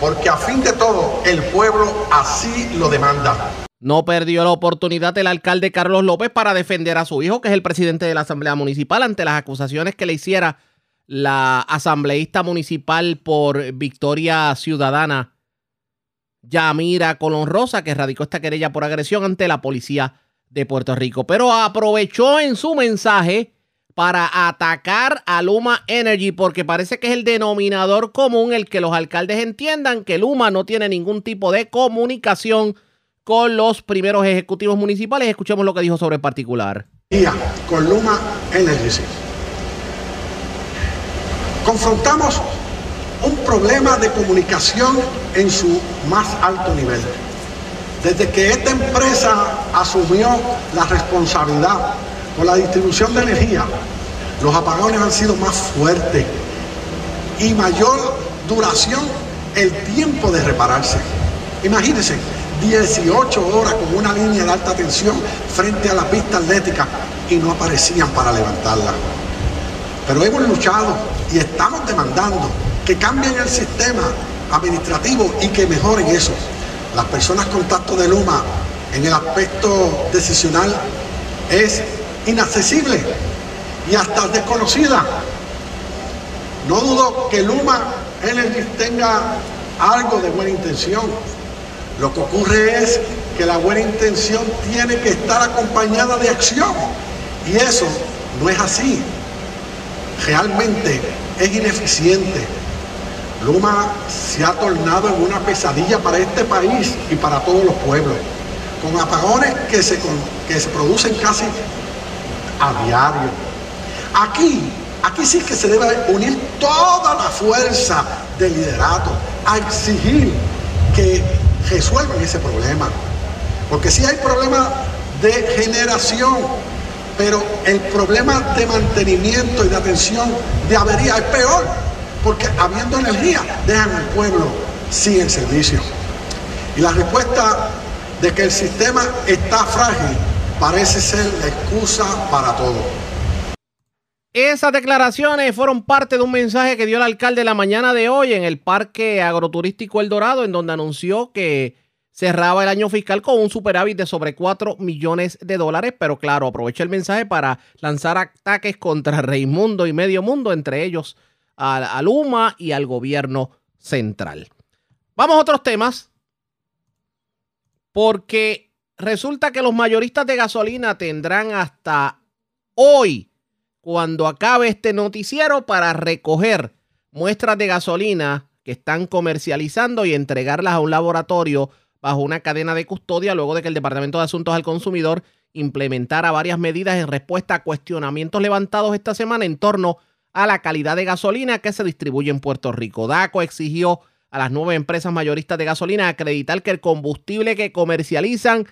porque a fin de todo el pueblo así lo demanda. No perdió la oportunidad el alcalde Carlos López para defender a su hijo, que es el presidente de la Asamblea Municipal, ante las acusaciones que le hiciera la asambleísta municipal por Victoria Ciudadana, Yamira Colón Rosa, que radicó esta querella por agresión ante la policía de Puerto Rico. Pero aprovechó en su mensaje para atacar a Luma Energy porque parece que es el denominador común el que los alcaldes entiendan que Luma no tiene ningún tipo de comunicación con los primeros ejecutivos municipales. Escuchemos lo que dijo sobre el particular. Con Luma Energy. Confrontamos un problema de comunicación en su más alto nivel. Desde que esta empresa asumió la responsabilidad con la distribución de energía, los apagones han sido más fuertes y mayor duración el tiempo de repararse. Imagínense, 18 horas con una línea de alta tensión frente a la pista atlética y no aparecían para levantarla. Pero hemos luchado y estamos demandando que cambien el sistema administrativo y que mejoren eso. las personas contacto de Luma en el aspecto decisional es inaccesible y hasta desconocida. No dudo que Luma Energy tenga algo de buena intención. Lo que ocurre es que la buena intención tiene que estar acompañada de acción. Y eso no es así. Realmente es ineficiente. Luma se ha tornado en una pesadilla para este país y para todos los pueblos, con apagones que se, que se producen casi a diario. Aquí, aquí sí que se debe unir toda la fuerza del liderato a exigir que resuelvan ese problema. Porque si hay problema de generación, pero el problema de mantenimiento y de atención de avería es peor, porque habiendo energía dejan al pueblo sin el servicio. Y la respuesta de que el sistema está frágil parece ser la excusa para todo. Esas declaraciones fueron parte de un mensaje que dio el alcalde la mañana de hoy en el Parque Agroturístico El Dorado, en donde anunció que cerraba el año fiscal con un superávit de sobre 4 millones de dólares, pero claro, aprovecha el mensaje para lanzar ataques contra Raimundo y Medio Mundo, entre ellos a, a Luma y al gobierno central. Vamos a otros temas, porque resulta que los mayoristas de gasolina tendrán hasta hoy cuando acabe este noticiero para recoger muestras de gasolina que están comercializando y entregarlas a un laboratorio bajo una cadena de custodia luego de que el Departamento de Asuntos al Consumidor implementara varias medidas en respuesta a cuestionamientos levantados esta semana en torno a la calidad de gasolina que se distribuye en Puerto Rico. DACO exigió a las nueve empresas mayoristas de gasolina acreditar que el combustible que comercializan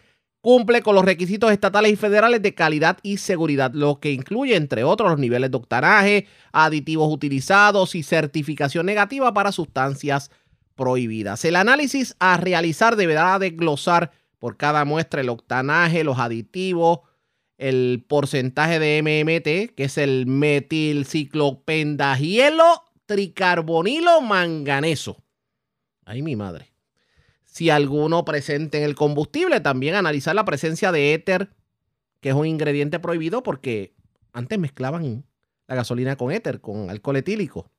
cumple con los requisitos estatales y federales de calidad y seguridad, lo que incluye, entre otros, los niveles de octanaje, aditivos utilizados y certificación negativa para sustancias prohibidas. El análisis a realizar deberá desglosar por cada muestra el octanaje, los aditivos, el porcentaje de MMT, que es el metilciclopendagielo tricarbonilo manganeso. Ay, mi madre si alguno presente en el combustible. También analizar la presencia de éter, que es un ingrediente prohibido porque antes mezclaban la gasolina con éter, con alcohol etílico.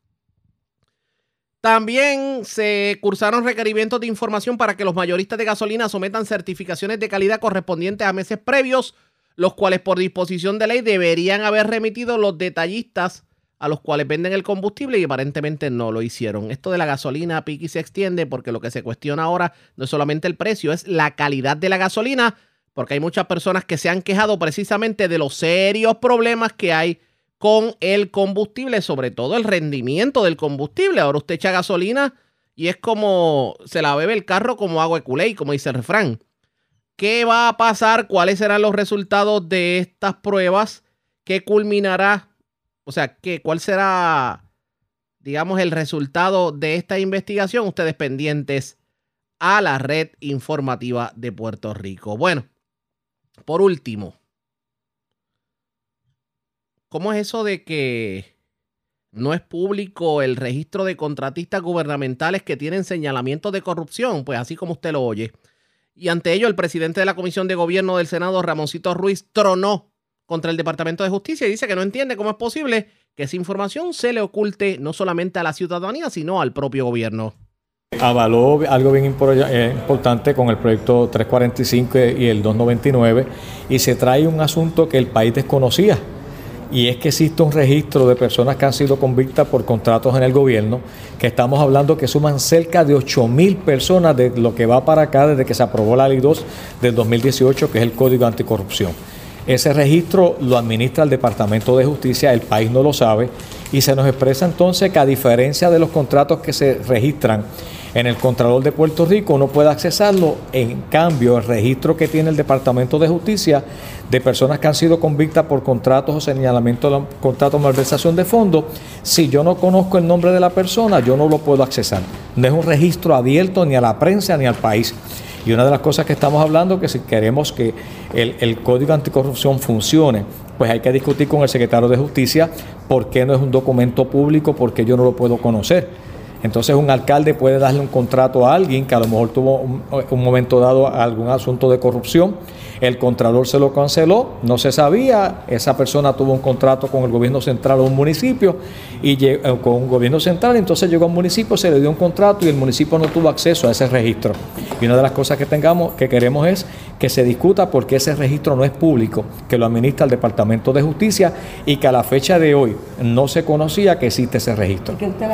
También se cursaron requerimientos de información para que los mayoristas de gasolina sometan certificaciones de calidad correspondientes a meses previos, los cuales por disposición de ley deberían haber remitido los detallistas a los cuales venden el combustible y aparentemente no lo hicieron. Esto de la gasolina piqui se extiende porque lo que se cuestiona ahora no es solamente el precio, es la calidad de la gasolina, porque hay muchas personas que se han quejado precisamente de los serios problemas que hay con el combustible, sobre todo el rendimiento del combustible. Ahora usted echa gasolina y es como se la bebe el carro como agua de culé, como dice el refrán. ¿Qué va a pasar? ¿Cuáles serán los resultados de estas pruebas? ¿Qué culminará o sea, ¿qué, ¿cuál será, digamos, el resultado de esta investigación? Ustedes pendientes a la red informativa de Puerto Rico. Bueno, por último, ¿cómo es eso de que no es público el registro de contratistas gubernamentales que tienen señalamientos de corrupción? Pues así como usted lo oye. Y ante ello, el presidente de la Comisión de Gobierno del Senado, Ramoncito Ruiz, tronó contra el Departamento de Justicia y dice que no entiende cómo es posible que esa información se le oculte no solamente a la ciudadanía, sino al propio gobierno. Avaló algo bien eh, importante con el proyecto 345 y el 299 y se trae un asunto que el país desconocía y es que existe un registro de personas que han sido convictas por contratos en el gobierno, que estamos hablando que suman cerca de 8 mil personas de lo que va para acá desde que se aprobó la ley 2 del 2018, que es el Código Anticorrupción. Ese registro lo administra el Departamento de Justicia, el país no lo sabe, y se nos expresa entonces que a diferencia de los contratos que se registran en el Contralor de Puerto Rico, uno puede accesarlo. En cambio, el registro que tiene el Departamento de Justicia de personas que han sido convictas por contratos o señalamiento de contratos de malversación de fondos, si yo no conozco el nombre de la persona, yo no lo puedo accesar. No es un registro abierto ni a la prensa ni al país. Y una de las cosas que estamos hablando, que si queremos que el, Código Anticorrupción funcione, pues hay que discutir con el secretario de Justicia por qué no es un documento público, por qué yo no lo puedo conocer. Entonces un alcalde puede darle un contrato a alguien que a lo mejor tuvo un, momento dado algún asunto de corrupción, el contralor se lo canceló, no se sabía, esa persona tuvo un contrato con el gobierno central o un municipio y eh, con un gobierno central, entonces llegó a un municipio, se le dio un contrato y el municipio no tuvo acceso a ese registro. Y una de las cosas que tengamos, que queremos es que se discuta porque ese registro no es público, que lo administra el Departamento de Justicia y que a la fecha de hoy no se conocía que existe ese registro. ¿Qué usted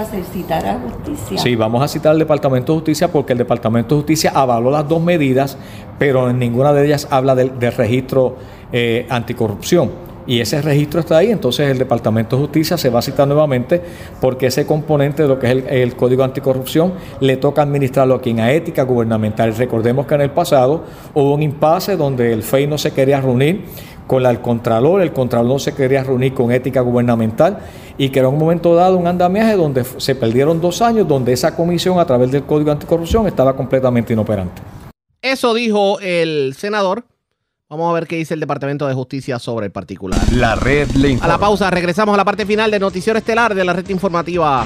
Sí, vamos a citar al Departamento de Justicia porque el Departamento de Justicia avaló las dos medidas, pero en ninguna de ellas habla del, registro eh, anticorrupción. Y ese registro está ahí, entonces el Departamento de Justicia se va a citar nuevamente porque ese componente de lo que es el, Código Anticorrupción le toca administrarlo a quien a ética gubernamental. Recordemos que en el pasado hubo un impasse donde el FEI no se quería reunir con la, el Contralor, el Contralor no se quería reunir con ética gubernamental y que era un momento dado un andamiaje donde se perdieron dos años, donde esa comisión a través del Código Anticorrupción estaba completamente inoperante. Eso dijo el senador. Vamos a ver qué dice el Departamento de Justicia sobre el particular. La red le A la pausa, regresamos a la parte final de Noticiero Estelar de la red informativa.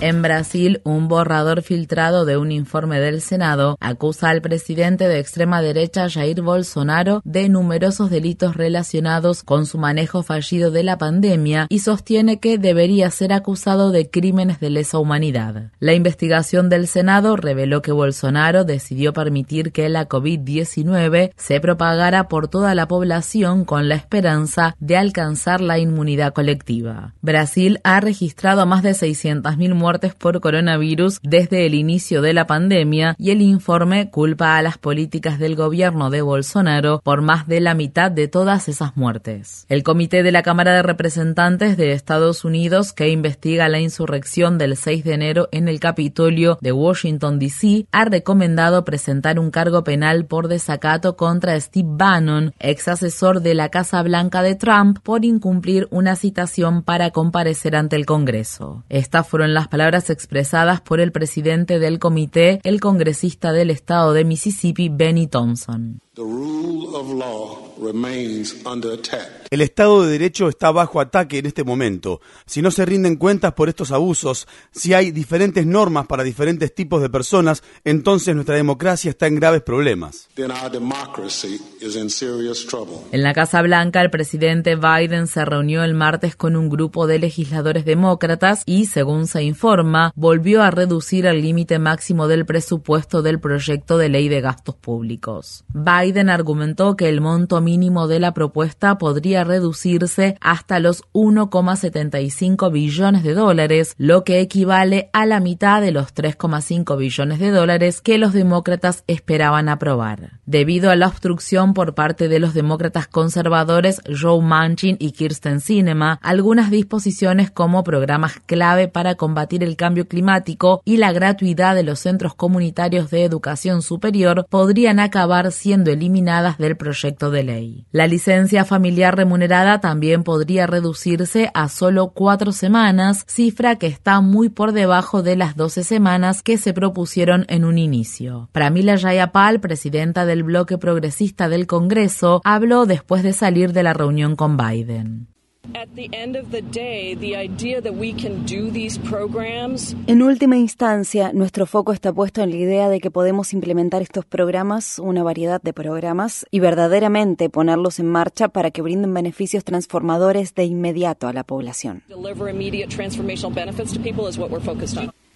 En Brasil, un borrador filtrado de un informe del Senado acusa al presidente de extrema derecha Jair Bolsonaro de numerosos delitos relacionados con su manejo fallido de la pandemia y sostiene que debería ser acusado de crímenes de lesa humanidad. La investigación del Senado reveló que Bolsonaro decidió permitir que la COVID-19 se propagara por toda la población con la esperanza de alcanzar la inmunidad colectiva. Brasil ha registrado más de 600.000 muertes por coronavirus desde el inicio de la pandemia y el informe culpa a las políticas del gobierno de Bolsonaro por más de la mitad de todas esas muertes. El comité de la Cámara de Representantes de Estados Unidos que investiga la insurrección del 6 de enero en el Capitolio de Washington, D.C., ha recomendado presentar un cargo penal por desacato contra Steve Bannon, ex asesor de la Casa Blanca de Trump, por incumplir una citación para comparecer ante el Congreso. Estas fueron las palabras expresadas por el presidente del comité, el congresista del estado de Mississippi, Benny Thompson. The rule of law remains under attack. El Estado de Derecho está bajo ataque en este momento. Si no se rinden cuentas por estos abusos, si hay diferentes normas para diferentes tipos de personas, entonces nuestra democracia está en graves problemas. En la Casa Blanca, el presidente Biden se reunió el martes con un grupo de legisladores demócratas y, según se informa, volvió a reducir el límite máximo del presupuesto del proyecto de ley de gastos públicos. Biden argumentó que el monto mínimo de la propuesta podría reducirse hasta los 1,75 billones de dólares, lo que equivale a la mitad de los 3,5 billones de dólares que los demócratas esperaban aprobar. Debido a la obstrucción por parte de los demócratas conservadores Joe Manchin y Kirsten Sinema, algunas disposiciones como programas clave para combatir el cambio climático y la gratuidad de los centros comunitarios de educación superior podrían acabar siendo eliminadas del proyecto de ley. La licencia familiar remunerada también podría reducirse a solo cuatro semanas, cifra que está muy por debajo de las 12 semanas que se propusieron en un inicio. Pramila Jayapal, presidenta del bloque progresista del Congreso, habló después de salir de la reunión con Biden. En última instancia, nuestro foco está puesto en la idea de que podemos implementar estos programas, una variedad de programas, y verdaderamente ponerlos en marcha para que brinden beneficios transformadores de inmediato a la población.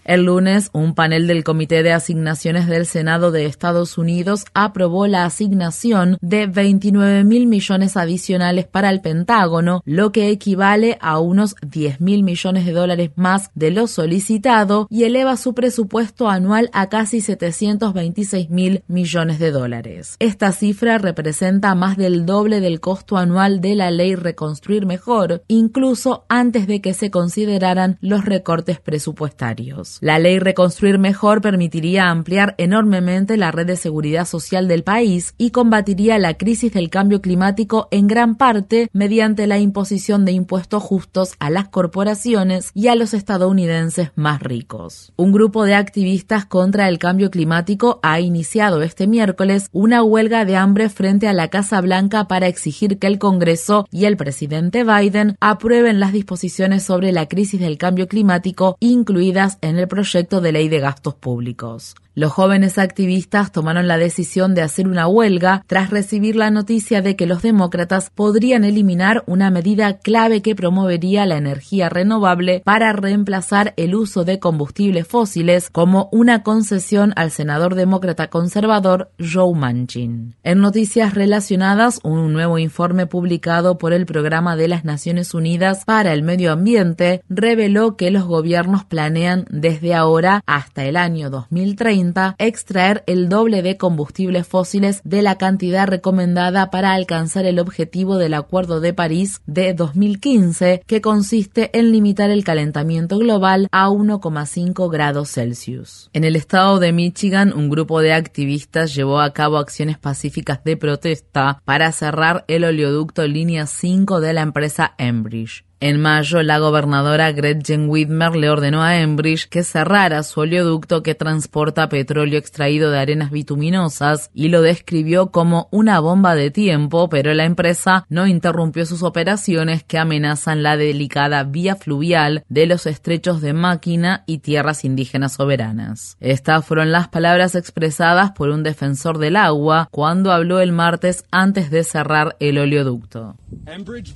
El lunes, un panel del Comité de Asignaciones del Senado de Estados Unidos aprobó la asignación de 29 mil millones adicionales para el Pentágono, lo que equivale a unos 10 mil millones de dólares más de lo solicitado y eleva su presupuesto anual a casi 726 mil millones de dólares. Esta cifra representa más del doble del costo anual de la ley Reconstruir Mejor, incluso antes de que se consideraran los recortes presupuestarios. La ley Reconstruir Mejor permitiría ampliar enormemente la red de seguridad social del país y combatiría la crisis del cambio climático en gran parte mediante la imposición de impuestos justos a las corporaciones y a los estadounidenses más ricos. Un grupo de activistas contra el cambio climático ha iniciado este miércoles una huelga de hambre frente a la Casa Blanca para exigir que el Congreso y el presidente Biden aprueben las disposiciones sobre la crisis del cambio climático incluidas en el proyecto de ley de gastos públicos. Los jóvenes activistas tomaron la decisión de hacer una huelga tras recibir la noticia de que los demócratas podrían eliminar una medida clave que promovería la energía renovable para reemplazar el uso de combustibles fósiles como una concesión al senador demócrata conservador Joe Manchin. En noticias relacionadas, un nuevo informe publicado por el Programa de las Naciones Unidas para el Medio Ambiente reveló que los gobiernos planean desde ahora hasta el año 2030 extraer el doble de combustibles fósiles de la cantidad recomendada para alcanzar el objetivo del Acuerdo de París de 2015, que consiste en limitar el calentamiento global a 1,5 grados Celsius. En el estado de Michigan, un grupo de activistas llevó a cabo acciones pacíficas de protesta para cerrar el oleoducto línea 5 de la empresa Enbridge. En mayo, la gobernadora Gretchen Whitmer le ordenó a Enbridge que cerrara su oleoducto que transporta petróleo extraído de arenas bituminosas y lo describió como una bomba de tiempo, pero la empresa no interrumpió sus operaciones que amenazan la delicada vía fluvial de los estrechos de Máquina y tierras indígenas soberanas. Estas fueron las palabras expresadas por un defensor del agua cuando habló el martes antes de cerrar el oleoducto. Enbridge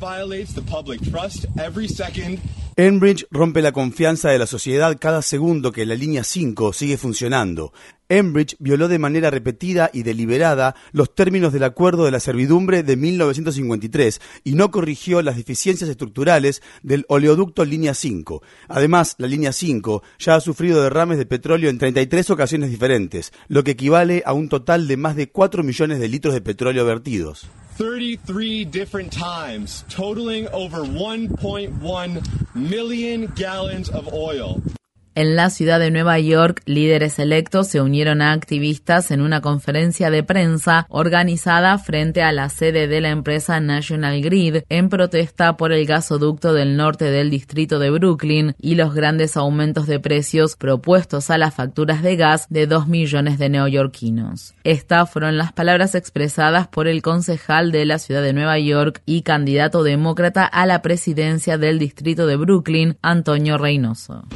Enbridge rompe la confianza de la sociedad cada segundo que la línea 5 sigue funcionando. Enbridge violó de manera repetida y deliberada los términos del acuerdo de la servidumbre de 1953 y no corrigió las deficiencias estructurales del oleoducto línea 5. Además, la línea 5 ya ha sufrido derrames de petróleo en 33 ocasiones diferentes, lo que equivale a un total de más de 4 millones de litros de petróleo vertidos. 33 different times, totaling over 1.1 million gallons of oil. En la ciudad de Nueva York, líderes electos se unieron a activistas en una conferencia de prensa organizada frente a la sede de la empresa National Grid en protesta por el gasoducto del norte del distrito de Brooklyn y los grandes aumentos de precios propuestos a las facturas de gas de dos millones de neoyorquinos. Estas fueron las palabras expresadas por el concejal de la ciudad de Nueva York y candidato demócrata a la presidencia del distrito de Brooklyn, Antonio Reynoso.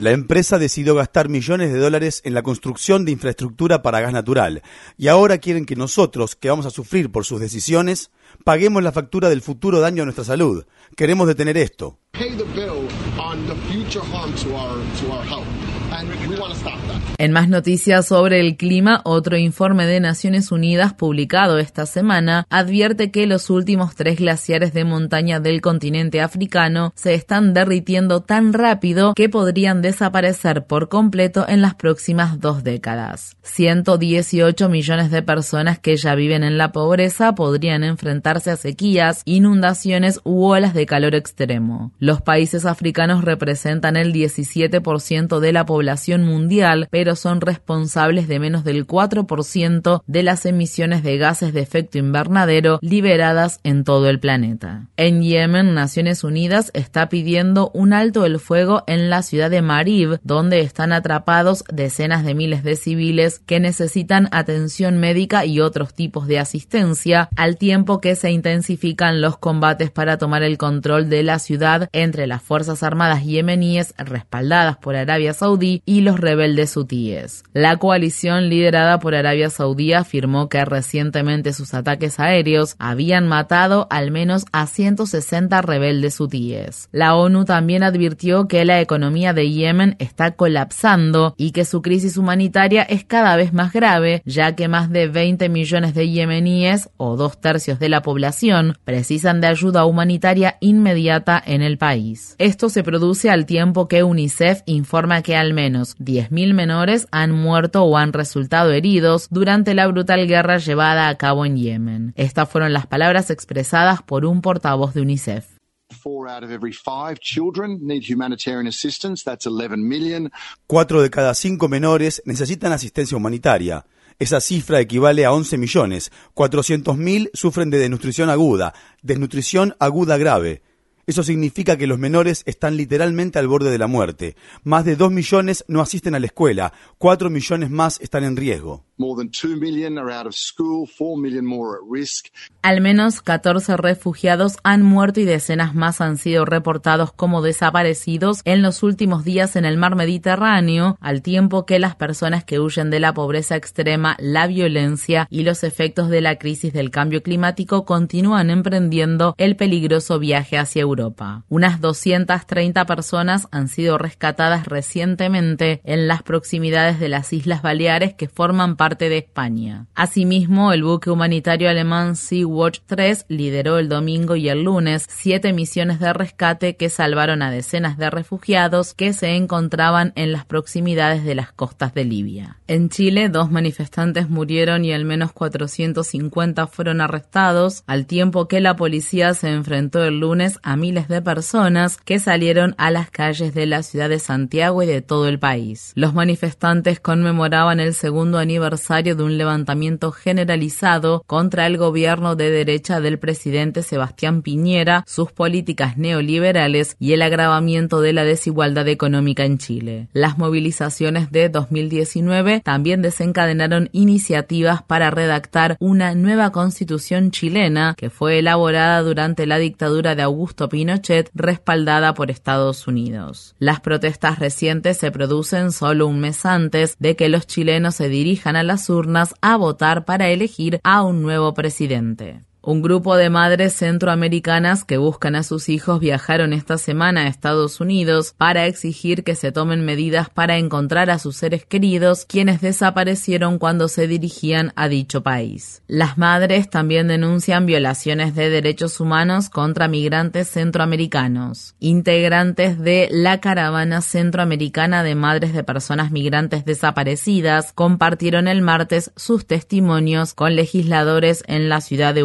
La empresa decidió gastar millones de dólares en la construcción de infraestructura para gas natural y ahora quieren que nosotros, que vamos a sufrir por sus decisiones, paguemos la factura del futuro daño a nuestra salud. Queremos detener esto. En más noticias sobre el clima, otro informe de Naciones Unidas publicado esta semana advierte que los últimos tres glaciares de montaña del continente africano se están derritiendo tan rápido que podrían desaparecer por completo en las próximas dos décadas. 118 millones de personas que ya viven en la pobreza podrían enfrentarse a sequías, inundaciones u olas de calor extremo. Los países africanos representan el 17% de la población mundial, pero son responsables de menos del 4% de las emisiones de gases de efecto invernadero liberadas en todo el planeta. En Yemen, Naciones Unidas está pidiendo un alto el fuego en la ciudad de Marib, donde están atrapados decenas de miles de civiles que necesitan atención médica y otros tipos de asistencia, al tiempo que se intensifican los combates para tomar el control de la ciudad entre las Fuerzas Armadas yemeníes respaldadas por Arabia Saudí y los rebeldes hutíes. La coalición liderada por Arabia Saudí afirmó que recientemente sus ataques aéreos habían matado al menos a 160 rebeldes hutíes. La ONU también advirtió que la economía de Yemen está colapsando y que su crisis humanitaria es cada vez más grave, ya que más de 20 millones de yemeníes, o dos tercios de la población, precisan de ayuda humanitaria inmediata en el país. Esto se produce al tiempo que UNICEF informa que al menos 10.000 menores han muerto o han resultado heridos durante la brutal guerra llevada a cabo en Yemen. Estas fueron las palabras expresadas por un portavoz de UNICEF. out of every five children need humanitarian assistance. That's 11 million. Cuatro de cada cinco menores necesitan asistencia humanitaria. Esa cifra equivale a 11 millones. 400.000 sufren de desnutrición aguda, desnutrición aguda grave. Eso significa que los menores están literalmente al borde de la muerte. Más de 2 millones no asisten a la escuela, 4 millones más están en riesgo. More than 2 million are out of school, 4 million more at risk. Al menos 14 refugiados han muerto y decenas más han sido reportados como desaparecidos en los últimos días en el mar Mediterráneo, al tiempo que las personas que huyen de la pobreza extrema, la violencia y los efectos de la crisis del cambio climático continúan emprendiendo el peligroso viaje hacia Europa. Unas 230 personas han sido rescatadas recientemente en las proximidades de las Islas Baleares que forman parte de España. Asimismo, el buque humanitario alemán Sea-Watch 3 lideró el domingo y el lunes siete misiones de rescate que salvaron a decenas de refugiados que se encontraban en las proximidades de las costas de Libia. En Chile, dos manifestantes murieron y al menos 450 fueron arrestados, al tiempo que la policía se enfrentó el lunes a miles de personas que salieron a las calles de la ciudad de Santiago y de todo el país. Los manifestantes conmemoraban el segundo aniversario de un levantamiento generalizado contra el gobierno de derecha del presidente Sebastián Piñera, sus políticas neoliberales y el agravamiento de la desigualdad económica en Chile. Las movilizaciones de 2019 también desencadenaron iniciativas para redactar una nueva constitución chilena que fue elaborada durante la dictadura de Augusto Pinochet respaldada por Estados Unidos. Las protestas recientes se producen solo un mes antes de que los chilenos se dirijan a las urnas a votar para elegir a un nuevo presidente. Un grupo de madres centroamericanas que buscan a sus hijos viajaron esta semana a Estados Unidos para exigir que se tomen medidas para encontrar a sus seres queridos quienes desaparecieron cuando se dirigían a dicho país. Las madres también denuncian violaciones de derechos humanos contra migrantes centroamericanos. Integrantes de la caravana centroamericana de madres de personas migrantes desaparecidas compartieron el martes sus testimonios con legisladores en la ciudad de